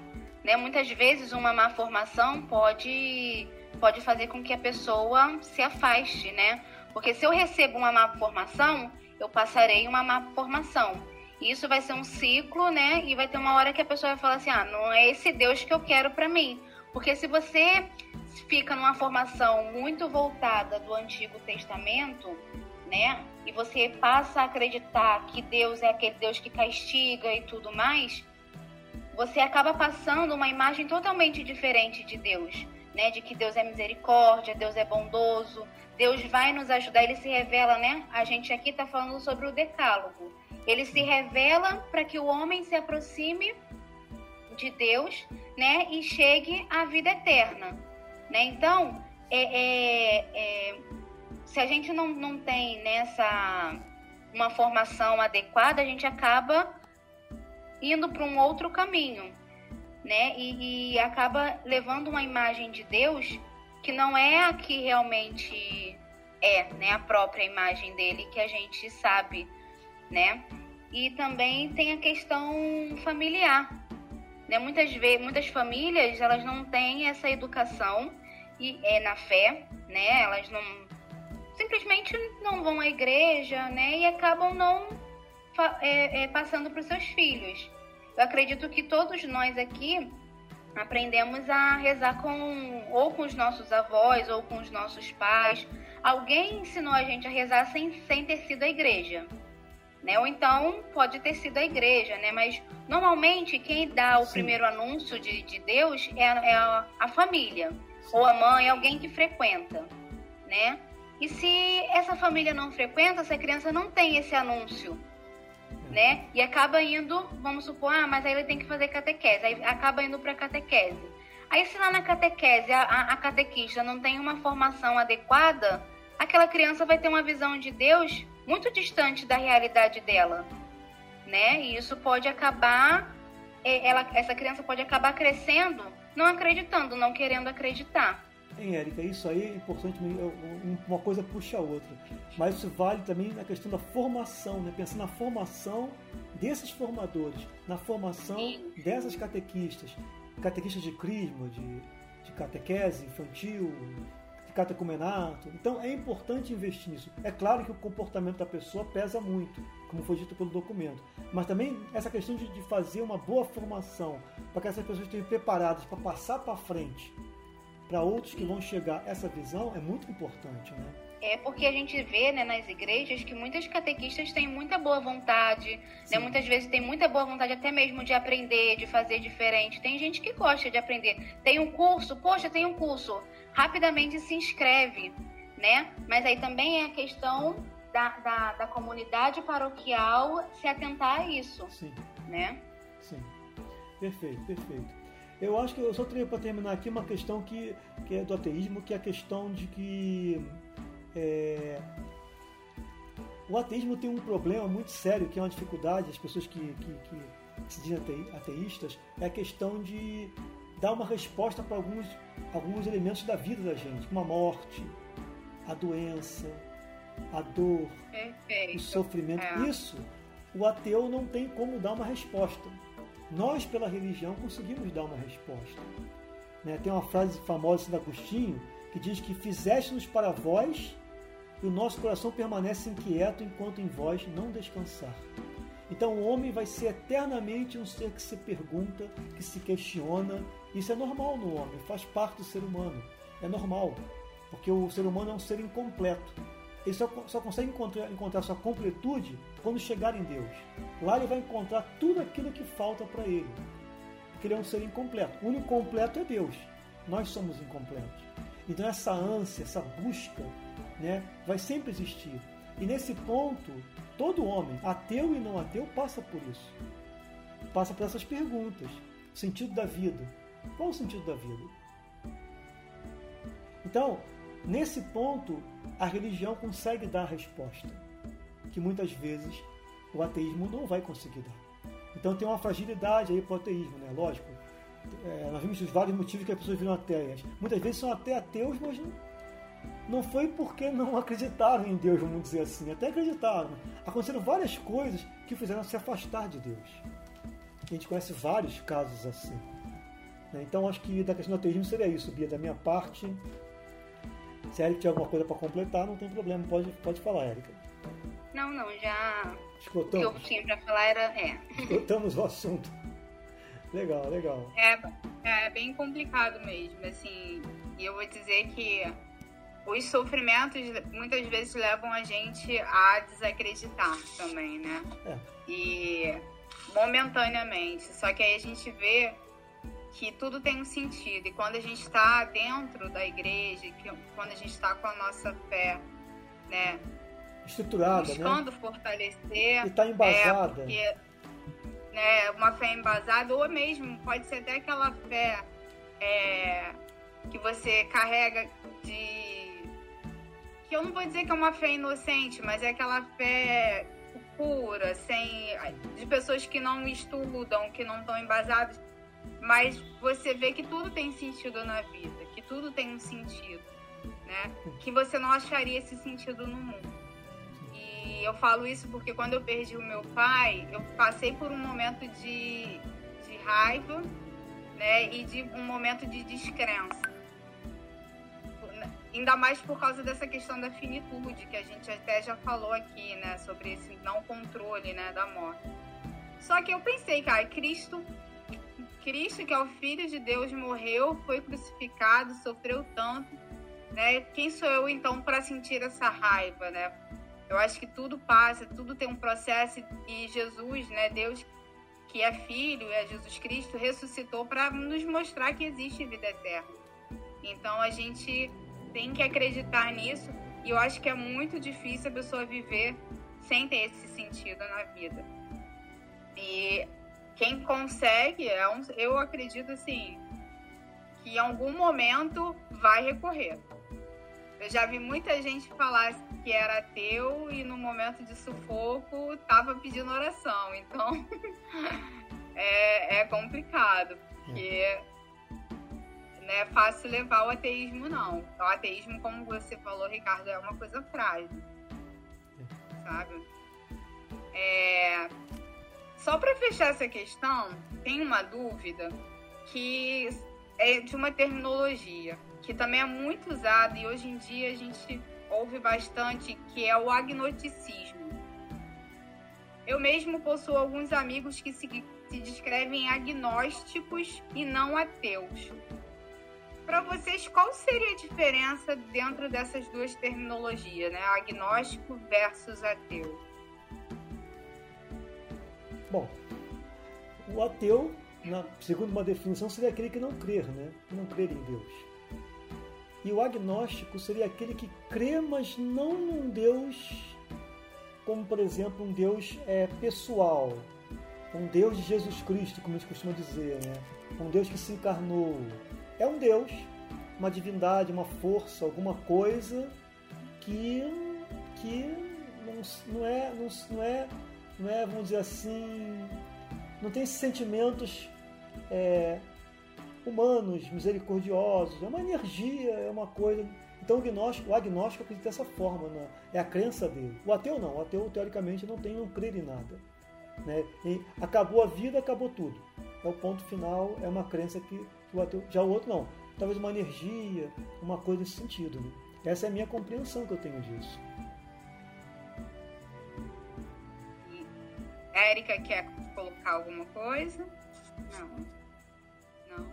Né? Muitas vezes, uma má formação pode, pode fazer com que a pessoa se afaste, né? Porque se eu recebo uma má formação, eu passarei uma má formação. Isso vai ser um ciclo, né? E vai ter uma hora que a pessoa vai falar assim: ah, não é esse Deus que eu quero para mim. Porque se você fica numa formação muito voltada do Antigo Testamento, né? E você passa a acreditar que Deus é aquele Deus que castiga e tudo mais, você acaba passando uma imagem totalmente diferente de Deus, né? De que Deus é misericórdia, Deus é bondoso, Deus vai nos ajudar, ele se revela, né? A gente aqui está falando sobre o decálogo. Ele se revela para que o homem se aproxime de Deus, né? E chegue à vida eterna, né? Então, é, é, é, se a gente não, não tem nessa uma formação adequada, a gente acaba indo para um outro caminho, né? E, e, acaba levando uma imagem de Deus que não é a que realmente é, né? A própria imagem dele que a gente sabe, né? E também tem a questão familiar, né? Muitas vezes, muitas famílias elas não têm essa educação e é na fé, né? Elas não simplesmente não vão à igreja, né? E acabam não é, é, passando para os seus filhos. Eu acredito que todos nós aqui aprendemos a rezar com ou com os nossos avós ou com os nossos pais. Alguém ensinou a gente a rezar sem, sem ter sido a igreja. Né? Ou então pode ter sido a igreja, né? Mas normalmente quem dá o Sim. primeiro anúncio de, de Deus é, a, é a, a família ou a mãe, alguém que frequenta, né? E se essa família não frequenta, essa criança não tem esse anúncio, né? E acaba indo, vamos supor, ah, mas aí ele tem que fazer catequese, aí acaba indo para catequese. Aí se lá na catequese a, a, a catequista não tem uma formação adequada, aquela criança vai ter uma visão de Deus muito distante da realidade dela, né? E isso pode acabar, ela, essa criança pode acabar crescendo não acreditando, não querendo acreditar. Hein, Érica, isso aí é importante, uma coisa puxa a outra. Mas isso vale também na questão da formação, né? Pensar na formação desses formadores, na formação Sim. dessas catequistas, catequistas de crisma, de, de catequese infantil, catecumenato. Então é importante investir nisso. É claro que o comportamento da pessoa pesa muito, como foi dito pelo documento, mas também essa questão de, de fazer uma boa formação para que essas pessoas estejam preparadas para passar para frente para outros que vão chegar essa visão é muito importante, né? É porque a gente vê né, nas igrejas que muitas catequistas têm muita boa vontade, né, muitas vezes tem muita boa vontade até mesmo de aprender, de fazer diferente. Tem gente que gosta de aprender. Tem um curso, poxa, tem um curso rapidamente se inscreve, né? Mas aí também é a questão da, da, da comunidade paroquial se atentar a isso, Sim. né? Sim, perfeito, perfeito. Eu acho que eu só teria para terminar aqui uma questão que, que é do ateísmo, que é a questão de que é, o ateísmo tem um problema muito sério, que é uma dificuldade, as pessoas que, que, que se dizem ateístas, é a questão de dar uma resposta para alguns, alguns elementos da vida da gente, como a morte, a doença, a dor, Perfeito. o sofrimento. É. Isso, o ateu não tem como dar uma resposta. Nós, pela religião, conseguimos dar uma resposta. Né? Tem uma frase famosa de Agostinho que diz que fizeste-nos para vós e o nosso coração permanece inquieto enquanto em vós não descansar. Então o homem vai ser eternamente um ser que se pergunta, que se questiona. Isso é normal no homem, faz parte do ser humano. É normal, porque o ser humano é um ser incompleto. Ele só, só consegue encontrar, encontrar sua completude quando chegar em Deus. Lá ele vai encontrar tudo aquilo que falta para ele. Porque ele é um ser incompleto. O único completo é Deus. Nós somos incompletos. Então essa ânsia, essa busca, né, vai sempre existir. E nesse ponto, todo homem, ateu e não ateu, passa por isso. Passa por essas perguntas. Sentido da vida. Qual o sentido da vida? Então, nesse ponto, a religião consegue dar a resposta, que muitas vezes o ateísmo não vai conseguir dar. Então tem uma fragilidade aí para o ateísmo, né? Lógico. É, nós vimos os vários motivos que as pessoas viram ateias. Muitas vezes são até ateus, mas não, não foi porque não acreditaram em Deus, vamos dizer assim. Até acreditaram. Aconteceram várias coisas que fizeram se afastar de Deus. A gente conhece vários casos assim. Né? Então acho que da questão do ateísmo seria isso, Bia, da minha parte. Se a Erika tiver alguma coisa para completar, não tem problema, pode, pode falar, Erika. Não, não, já. O que eu Escutamos, tinha pra falar era. É. escutamos o assunto. Legal, legal. É, é bem complicado mesmo, assim. E eu vou dizer que os sofrimentos muitas vezes levam a gente a desacreditar também, né? É. E momentaneamente. Só que aí a gente vê que tudo tem um sentido. E quando a gente está dentro da igreja, que, quando a gente está com a nossa fé, né? Estruturada, né? buscando fortalecer. E está embasada. É, porque né, uma fé embasada, ou mesmo pode ser até aquela fé é, que você carrega de. Que eu não vou dizer que é uma fé inocente, mas é aquela fé pura, sem. de pessoas que não estudam, que não estão embasadas. Mas você vê que tudo tem sentido na vida, que tudo tem um sentido, né? Que você não acharia esse sentido no mundo. E eu falo isso porque quando eu perdi o meu pai, eu passei por um momento de, de raiva, né? E de um momento de descrença. Ainda mais por causa dessa questão da finitude, que a gente até já falou aqui, né? Sobre esse não controle, né? Da morte. Só que eu pensei, cara, Cristo, Cristo, que é o Filho de Deus, morreu, foi crucificado, sofreu tanto, né? Quem sou eu, então, para sentir essa raiva, né? Eu acho que tudo passa, tudo tem um processo e Jesus, né, Deus que é filho, é Jesus Cristo, ressuscitou para nos mostrar que existe vida eterna. Então a gente tem que acreditar nisso e eu acho que é muito difícil a pessoa viver sem ter esse sentido na vida. E quem consegue, é um, eu acredito assim, que em algum momento vai recorrer. Eu já vi muita gente falar que era ateu e no momento de sufoco tava pedindo oração. Então é, é, complicado, porque não é fácil levar o ateísmo, não. O ateísmo, como você falou, Ricardo, é uma coisa frágil. Sabe? É... Só para fechar essa questão, tem uma dúvida que é de uma terminologia que também é muito usada e hoje em dia a gente ouve bastante, que é o agnosticismo. Eu mesmo possuo alguns amigos que se, se descrevem agnósticos e não ateus. Para vocês, qual seria a diferença dentro dessas duas terminologias, né? Agnóstico versus ateu? Bom, o ateu, na, segundo uma definição, seria aquele que não crer, né? Não crer em Deus. E o agnóstico seria aquele que crê, mas não num Deus como, por exemplo, um Deus é, pessoal, um Deus de Jesus Cristo, como a gente costuma dizer, né? um Deus que se encarnou. É um Deus, uma divindade, uma força, alguma coisa que, que não não, é, não, não, é, não é, vamos dizer assim, não tem sentimentos é, humanos, misericordiosos, é uma energia, é uma coisa. Então o agnóstico, o agnóstico acredita dessa forma, né? é a crença dele. O ateu não, o ateu teoricamente não tem, não crer em nada. Né? E acabou a vida, acabou tudo. É o ponto final, é uma crença que. Já o outro não. Talvez uma energia, uma coisa nesse sentido. Né? Essa é a minha compreensão que eu tenho disso. Érica quer colocar alguma coisa? Não. Não.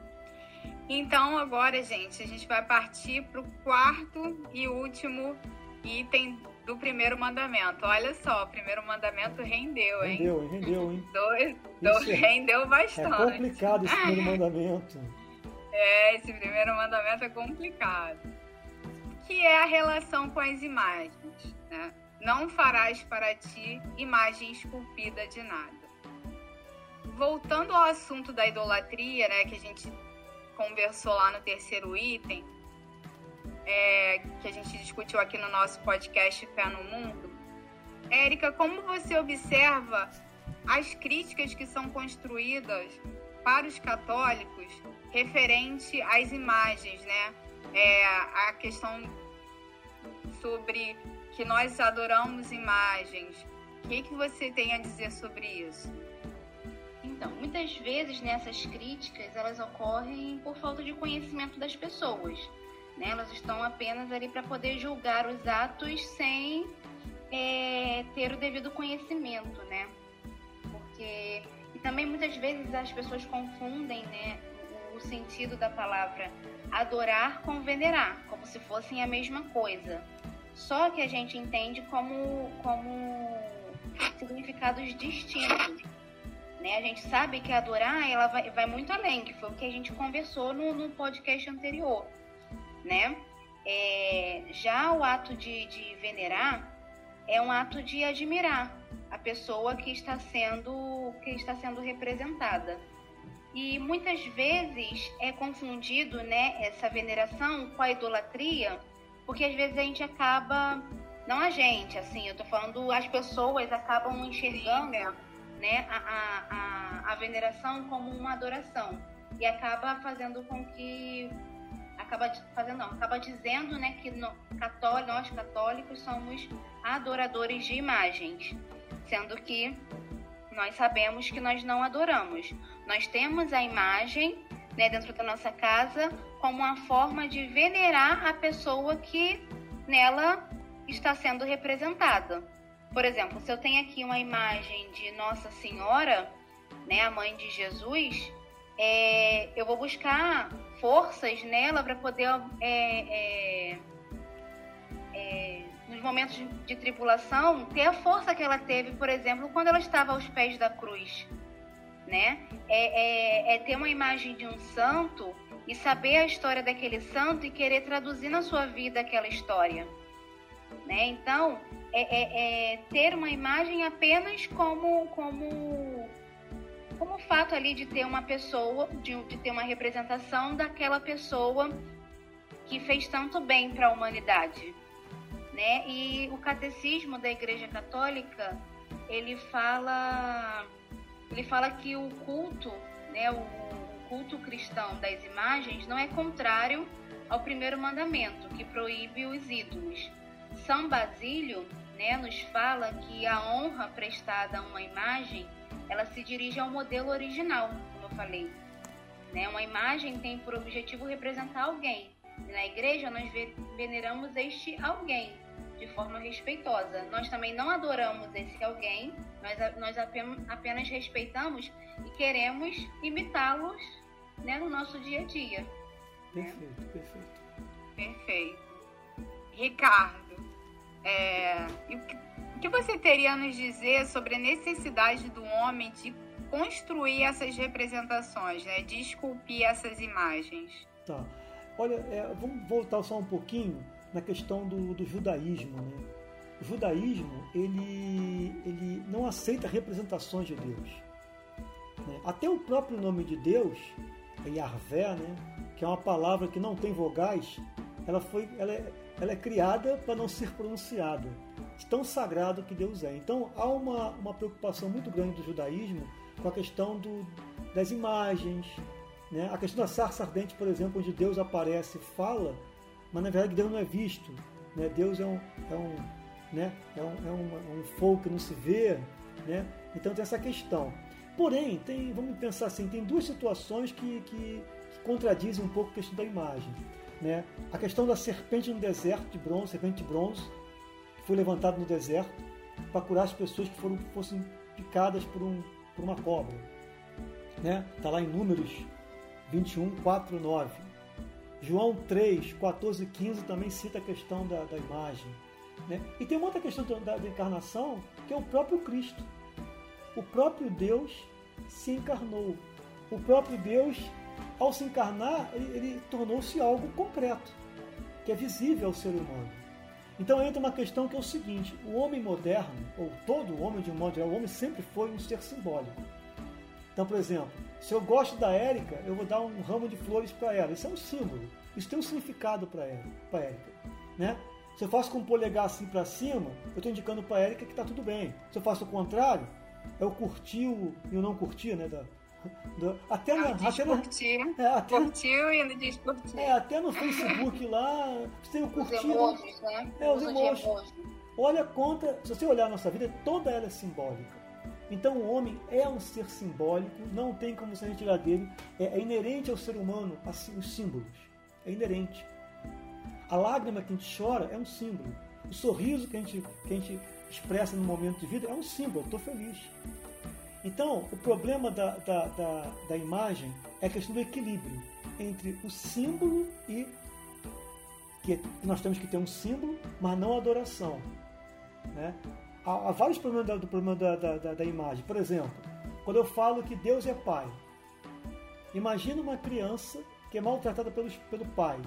Então agora, gente, a gente vai partir para o quarto e último item do primeiro mandamento. Olha só, o primeiro mandamento rendeu, hein? Rendeu, rendeu, hein? Dois, dois rendeu bastante. É complicado esse primeiro mandamento. É, esse primeiro mandamento é complicado. Que é a relação com as imagens, né? Não farás para ti imagem esculpida de nada. Voltando ao assunto da idolatria, né, que a gente conversou lá no terceiro item, é, que a gente discutiu aqui no nosso podcast Fé no Mundo. Érica, como você observa as críticas que são construídas para os católicos referente às imagens, né? É, a questão sobre que nós adoramos imagens. O que, que você tem a dizer sobre isso? Então, muitas vezes nessas críticas elas ocorrem por falta de conhecimento das pessoas. Né? Elas estão apenas ali para poder julgar os atos sem é, ter o devido conhecimento, né? Porque e também muitas vezes as pessoas confundem, né, o sentido da palavra adorar com venerar, como se fossem a mesma coisa. Só que a gente entende como como significados distintos. Né? A gente sabe que adorar ela vai, vai muito além, que foi o que a gente conversou no, no podcast anterior né? É, já o ato de, de venerar é um ato de admirar a pessoa que está sendo que está sendo representada. E muitas vezes é confundido, né, essa veneração com a idolatria, porque às vezes a gente acaba, não a gente, assim, eu tô falando, as pessoas acabam enxergando, né, a, a, a, a veneração como uma adoração. E acaba fazendo com que acaba fazendo, não, acaba dizendo, né, que no, católico, nós católicos somos adoradores de imagens, sendo que nós sabemos que nós não adoramos. Nós temos a imagem, né, dentro da nossa casa como uma forma de venerar a pessoa que nela está sendo representada. Por exemplo, se eu tenho aqui uma imagem de Nossa Senhora, né, a mãe de Jesus, é, eu vou buscar forças nela para poder é, é, é, nos momentos de, tribulação ter a força que ela teve, por exemplo, quando ela estava aos pés da cruz, né? É, é, é ter uma imagem de um santo e saber a história daquele santo e querer traduzir na sua vida aquela história, né? Então é, ter uma imagem apenas como como como o fato ali de ter uma pessoa, de, de ter uma representação daquela pessoa que fez tanto bem para a humanidade, né? E o catecismo da Igreja Católica ele fala, ele fala que o culto, né, o culto cristão das imagens não é contrário ao primeiro mandamento que proíbe os ídolos. São Basílio, né, nos fala que a honra prestada a uma imagem ela se dirige ao modelo original, como eu falei. Né? Uma imagem tem por objetivo representar alguém. E na igreja nós veneramos este alguém de forma respeitosa. Nós também não adoramos esse alguém, nós, nós apenas respeitamos e queremos imitá-los né, no nosso dia a dia. Perfeito, perfeito. Perfeito. Ricardo, é, o que o que você teria a nos dizer sobre a necessidade do homem de construir essas representações, né? de esculpir essas imagens? Tá. Olha, é, vamos voltar só um pouquinho na questão do, do judaísmo. Né? O judaísmo ele, ele não aceita representações de Deus. Né? Até o próprio nome de Deus, Yahvé, né? que é uma palavra que não tem vogais, ela, foi, ela, é, ela é criada para não ser pronunciada. tão sagrado que Deus é. Então há uma, uma preocupação muito grande do judaísmo com a questão do, das imagens, né? a questão da sarça ardente, por exemplo, onde Deus aparece e fala, mas na verdade Deus não é visto. Né? Deus é um, é um, né? é um, é um, um fogo que não se vê. Né? Então tem essa questão. Porém, tem, vamos pensar assim, tem duas situações que, que, que contradizem um pouco a questão da imagem. Né? A questão da serpente no deserto de bronze, serpente de bronze, que foi levantada no deserto para curar as pessoas que foram, fossem picadas por, um, por uma cobra. Né? Está lá em Números 21, 4, 9. João 3, 14 e 15 também cita a questão da, da imagem. Né? E tem uma outra questão da, da encarnação, que é o próprio Cristo. O próprio Deus se encarnou. O próprio Deus ao se encarnar, ele, ele tornou-se algo concreto, que é visível ao ser humano. Então entra uma questão que é o seguinte: o homem moderno, ou todo homem de um modo geral, o homem sempre foi um ser simbólico. Então, por exemplo, se eu gosto da Érica, eu vou dar um ramo de flores para ela. Isso é um símbolo. Isso tem um significado para ela, para Érica, né? Se eu faço com o polegar assim para cima, eu estou indicando para a Érica que está tudo bem. Se eu faço o contrário, é o curtiu e o não curtir, né? Da, do, até, na, até, é, até curtiu e no descurtir. É, até no Facebook lá, você tem o curtir. Os emojis, né? É, os emojis. Olha conta, se você olhar a nossa vida, toda ela é simbólica. Então o homem é um ser simbólico, não tem como se retirar dele, é, é inerente ao ser humano assim, os símbolos. É inerente. A lágrima que a gente chora é um símbolo. O sorriso que a gente, que a gente expressa no momento de vida é um símbolo. Estou feliz. Então, o problema da, da, da, da imagem é a questão do equilíbrio entre o símbolo e que nós temos que ter um símbolo, mas não adoração. Né? Há, há, vários problemas do problema da, da, da, imagem. Por exemplo, quando eu falo que Deus é pai, imagina uma criança que é maltratada pelo, pelo pai.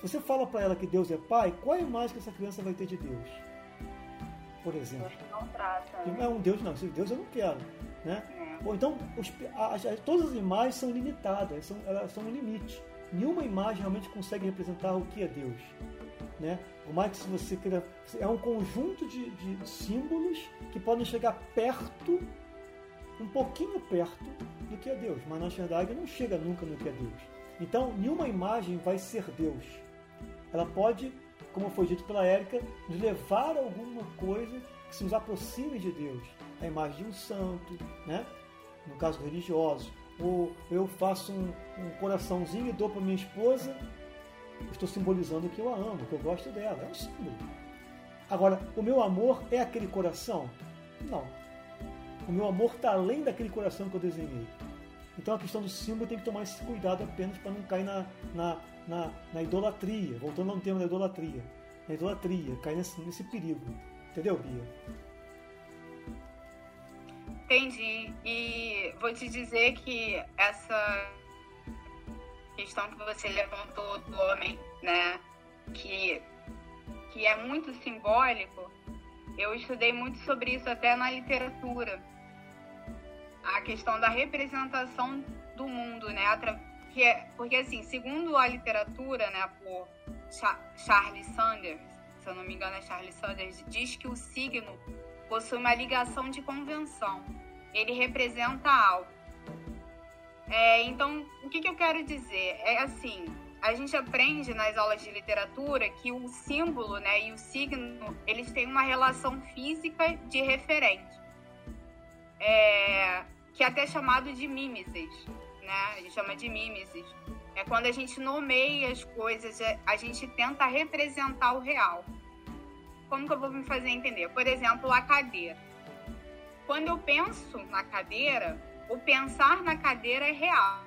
Se você fala para ela que Deus é pai, qual a imagem que essa criança vai ter de Deus? Por exemplo. Deus não trata. Não é um Deus, não. Deus eu não quero. Né? Ou então, os, as, todas as imagens são limitadas, são, elas são um limite. Nenhuma imagem realmente consegue representar o que é Deus. Né? O se você queira. É um conjunto de, de símbolos que podem chegar perto, um pouquinho perto do que é Deus, mas na verdade não chega nunca no que é Deus. Então, nenhuma imagem vai ser Deus. Ela pode, como foi dito pela Érica, nos levar a alguma coisa que se nos aproxime de Deus a imagem de um santo, né? no caso religioso. Ou eu faço um, um coraçãozinho e dou para minha esposa, estou simbolizando que eu a amo, que eu gosto dela. É um símbolo. Agora, o meu amor é aquele coração? Não. O meu amor está além daquele coração que eu desenhei. Então a questão do símbolo tem que tomar esse cuidado apenas para não cair na, na, na, na, idolatria. Voltando ao tema da idolatria. Na idolatria, cair nesse, nesse perigo. Entendeu, Bia? Entendi. E vou te dizer que essa questão que você levantou do homem, né, que, que é muito simbólico, eu estudei muito sobre isso até na literatura. A questão da representação do mundo, né? Porque, é, porque assim, segundo a literatura, né, por Charles Sanders, se eu não me engano é Charles Sanders, diz que o signo possui uma ligação de convenção. Ele representa algo. É, então, o que, que eu quero dizer? É assim, a gente aprende nas aulas de literatura que o símbolo né, e o signo, eles têm uma relação física de referente. É, que é até chamado de mimesis, né? A gente chama de mimesis. É quando a gente nomeia as coisas, a gente tenta representar o real. Como que eu vou me fazer entender? Por exemplo, a cadeira. Quando eu penso na cadeira, o pensar na cadeira é real.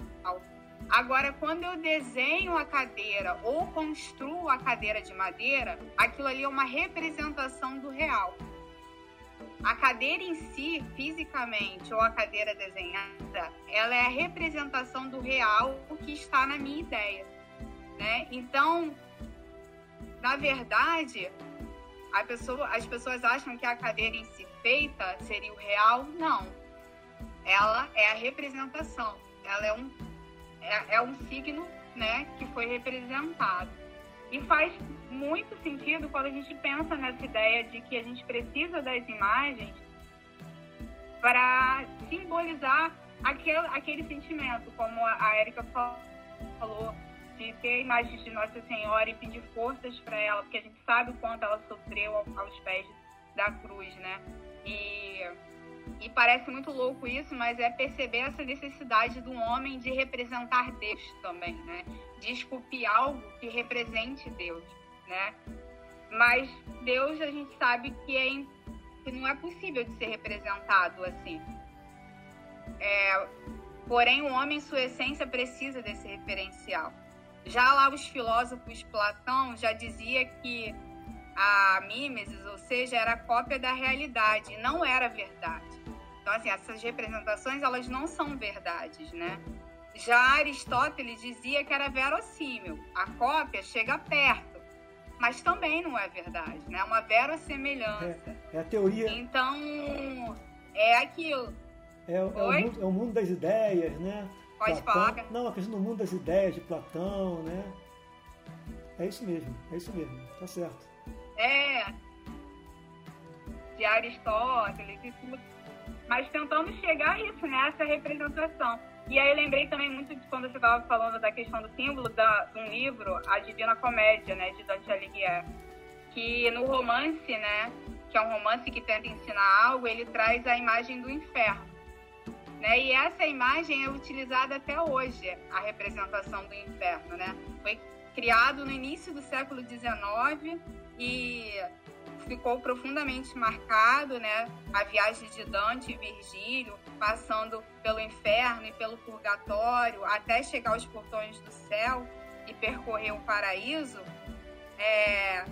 Agora, quando eu desenho a cadeira ou construo a cadeira de madeira, aquilo ali é uma representação do real. A cadeira em si, fisicamente, ou a cadeira desenhada, ela é a representação do real que está na minha ideia. Né? Então, na verdade, pessoa, as pessoas acham que a cadeira em si feita seria o real. Não. Ela é a representação. Ela é um, é, é um signo né, que foi representado. E faz muito sentido quando a gente pensa nessa ideia de que a gente precisa das imagens para simbolizar aquele, aquele sentimento, como a Erika falou, de ter imagens de Nossa Senhora e pedir forças para ela, porque a gente sabe o quanto ela sofreu aos pés da cruz, né? E, e parece muito louco isso, mas é perceber essa necessidade do homem de representar Deus também, né? De esculpir algo que represente Deus, né? Mas Deus a gente sabe que, é, que não é possível de ser representado assim. É, porém, o homem, em sua essência, precisa desse referencial. Já lá os filósofos Platão já dizia que a mimesis, ou seja, era cópia da realidade, não era verdade. Então, assim, essas representações, elas não são verdades, né? Já Aristóteles dizia que era verossímil, a cópia chega perto, mas também não é verdade, né? É uma verossemelhança. É, é a teoria. Então, é aquilo. É, é, o mundo, é, o mundo, das ideias, né? Pode Platão, falar. Não, a questão do mundo das ideias de Platão, né? É isso mesmo, é isso mesmo, tá certo. É, de Aristóteles tudo. Mas tentando chegar a isso, né? Essa representação. E aí eu lembrei também muito de quando você estava falando da questão do símbolo da, de um livro, A Divina Comédia, né? De Dante Alighieri. Que no romance, né? Que é um romance que tenta ensinar algo, ele traz a imagem do inferno. Né? E essa imagem é utilizada até hoje, a representação do inferno. Né? Foi criado no início do século XIX e ficou profundamente marcado, né? A viagem de Dante e Virgílio, passando pelo inferno e pelo purgatório, até chegar aos portões do céu e percorrer o paraíso, é,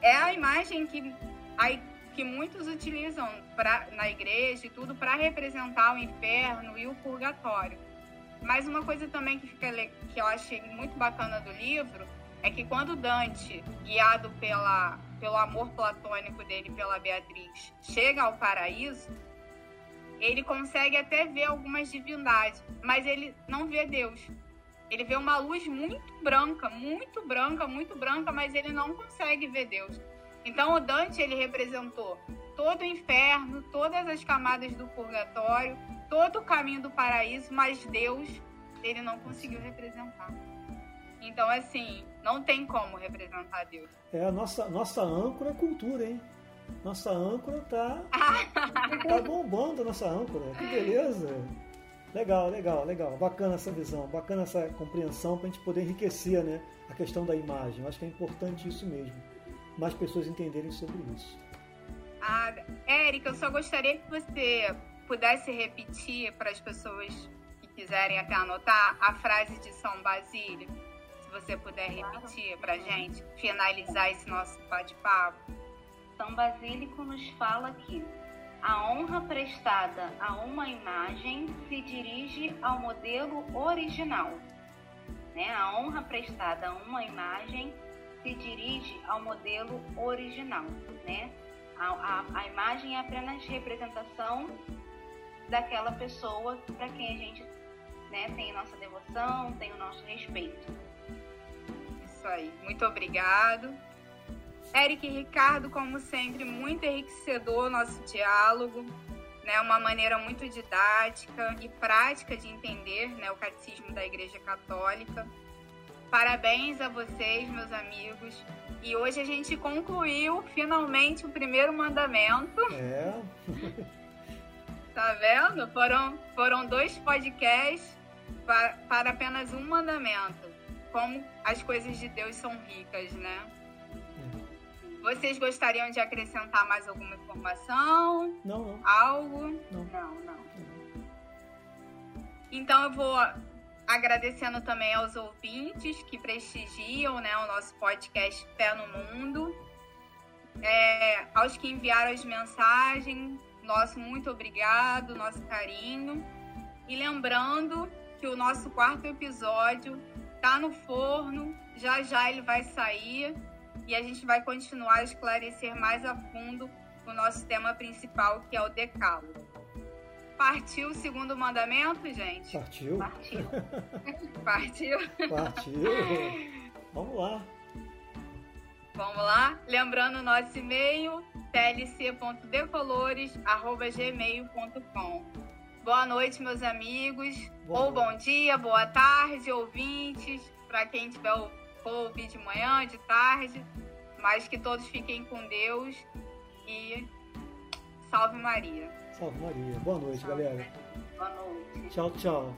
é a imagem que a, que muitos utilizam pra, na igreja e tudo para representar o inferno e o purgatório. Mas uma coisa também que, fica, que eu achei muito bacana do livro é que quando Dante, guiado pela, pelo amor platônico dele pela Beatriz, chega ao paraíso, ele consegue até ver algumas divindades, mas ele não vê Deus. Ele vê uma luz muito branca, muito branca, muito branca, mas ele não consegue ver Deus. Então o Dante ele representou todo o inferno, todas as camadas do purgatório, todo o caminho do paraíso, mas Deus ele não conseguiu representar. Então assim, não tem como representar Deus. É a nossa nossa âncora é cultura, hein? Nossa âncora tá tá bombando a nossa âncora. Que beleza. Legal, legal, legal. Bacana essa visão, bacana essa compreensão para a gente poder enriquecer, né, a questão da imagem. Eu acho que é importante isso mesmo mais pessoas entenderem sobre isso. Ah, Érica, eu só gostaria que você pudesse repetir para as pessoas que quiserem até anotar a frase de São Basílio. Se você puder repetir para a gente, finalizar esse nosso bate-papo. São Basílico nos fala que a honra prestada a uma imagem se dirige ao modelo original. Né? A honra prestada a uma imagem se dirige ao modelo original, né? A, a, a imagem é apenas representação daquela pessoa para quem a gente né, tem nossa devoção, tem o nosso respeito. Isso aí. Muito obrigado. Eric e Ricardo, como sempre, muito enriquecedor nosso diálogo, né? Uma maneira muito didática e prática de entender, né, o catecismo da Igreja Católica. Parabéns a vocês, meus amigos. E hoje a gente concluiu finalmente o primeiro mandamento. É. tá vendo? Foram, foram dois podcasts para, para apenas um mandamento. Como as coisas de Deus são ricas, né? Vocês gostariam de acrescentar mais alguma informação? Não, não. Algo? Não, não. não. Então eu vou agradecendo também aos ouvintes que prestigiam né, o nosso podcast Pé no Mundo, é, aos que enviaram as mensagens, nosso muito obrigado, nosso carinho. E lembrando que o nosso quarto episódio está no forno, já já ele vai sair e a gente vai continuar a esclarecer mais a fundo o nosso tema principal, que é o decálogo. Partiu o segundo mandamento, gente? Partiu. Partiu. Partiu. Partiu. Vamos lá. Vamos lá? Lembrando nosso e-mail, tlc.decolores.gmail.com. Boa noite, meus amigos. Boa ou bom dia, boa tarde, ouvintes. Para quem tiver o ouvir de manhã, de tarde. Mas que todos fiquem com Deus e salve Maria. Salve Maria. Boa noite, salve, galera. Boa noite. Tchau, tchau.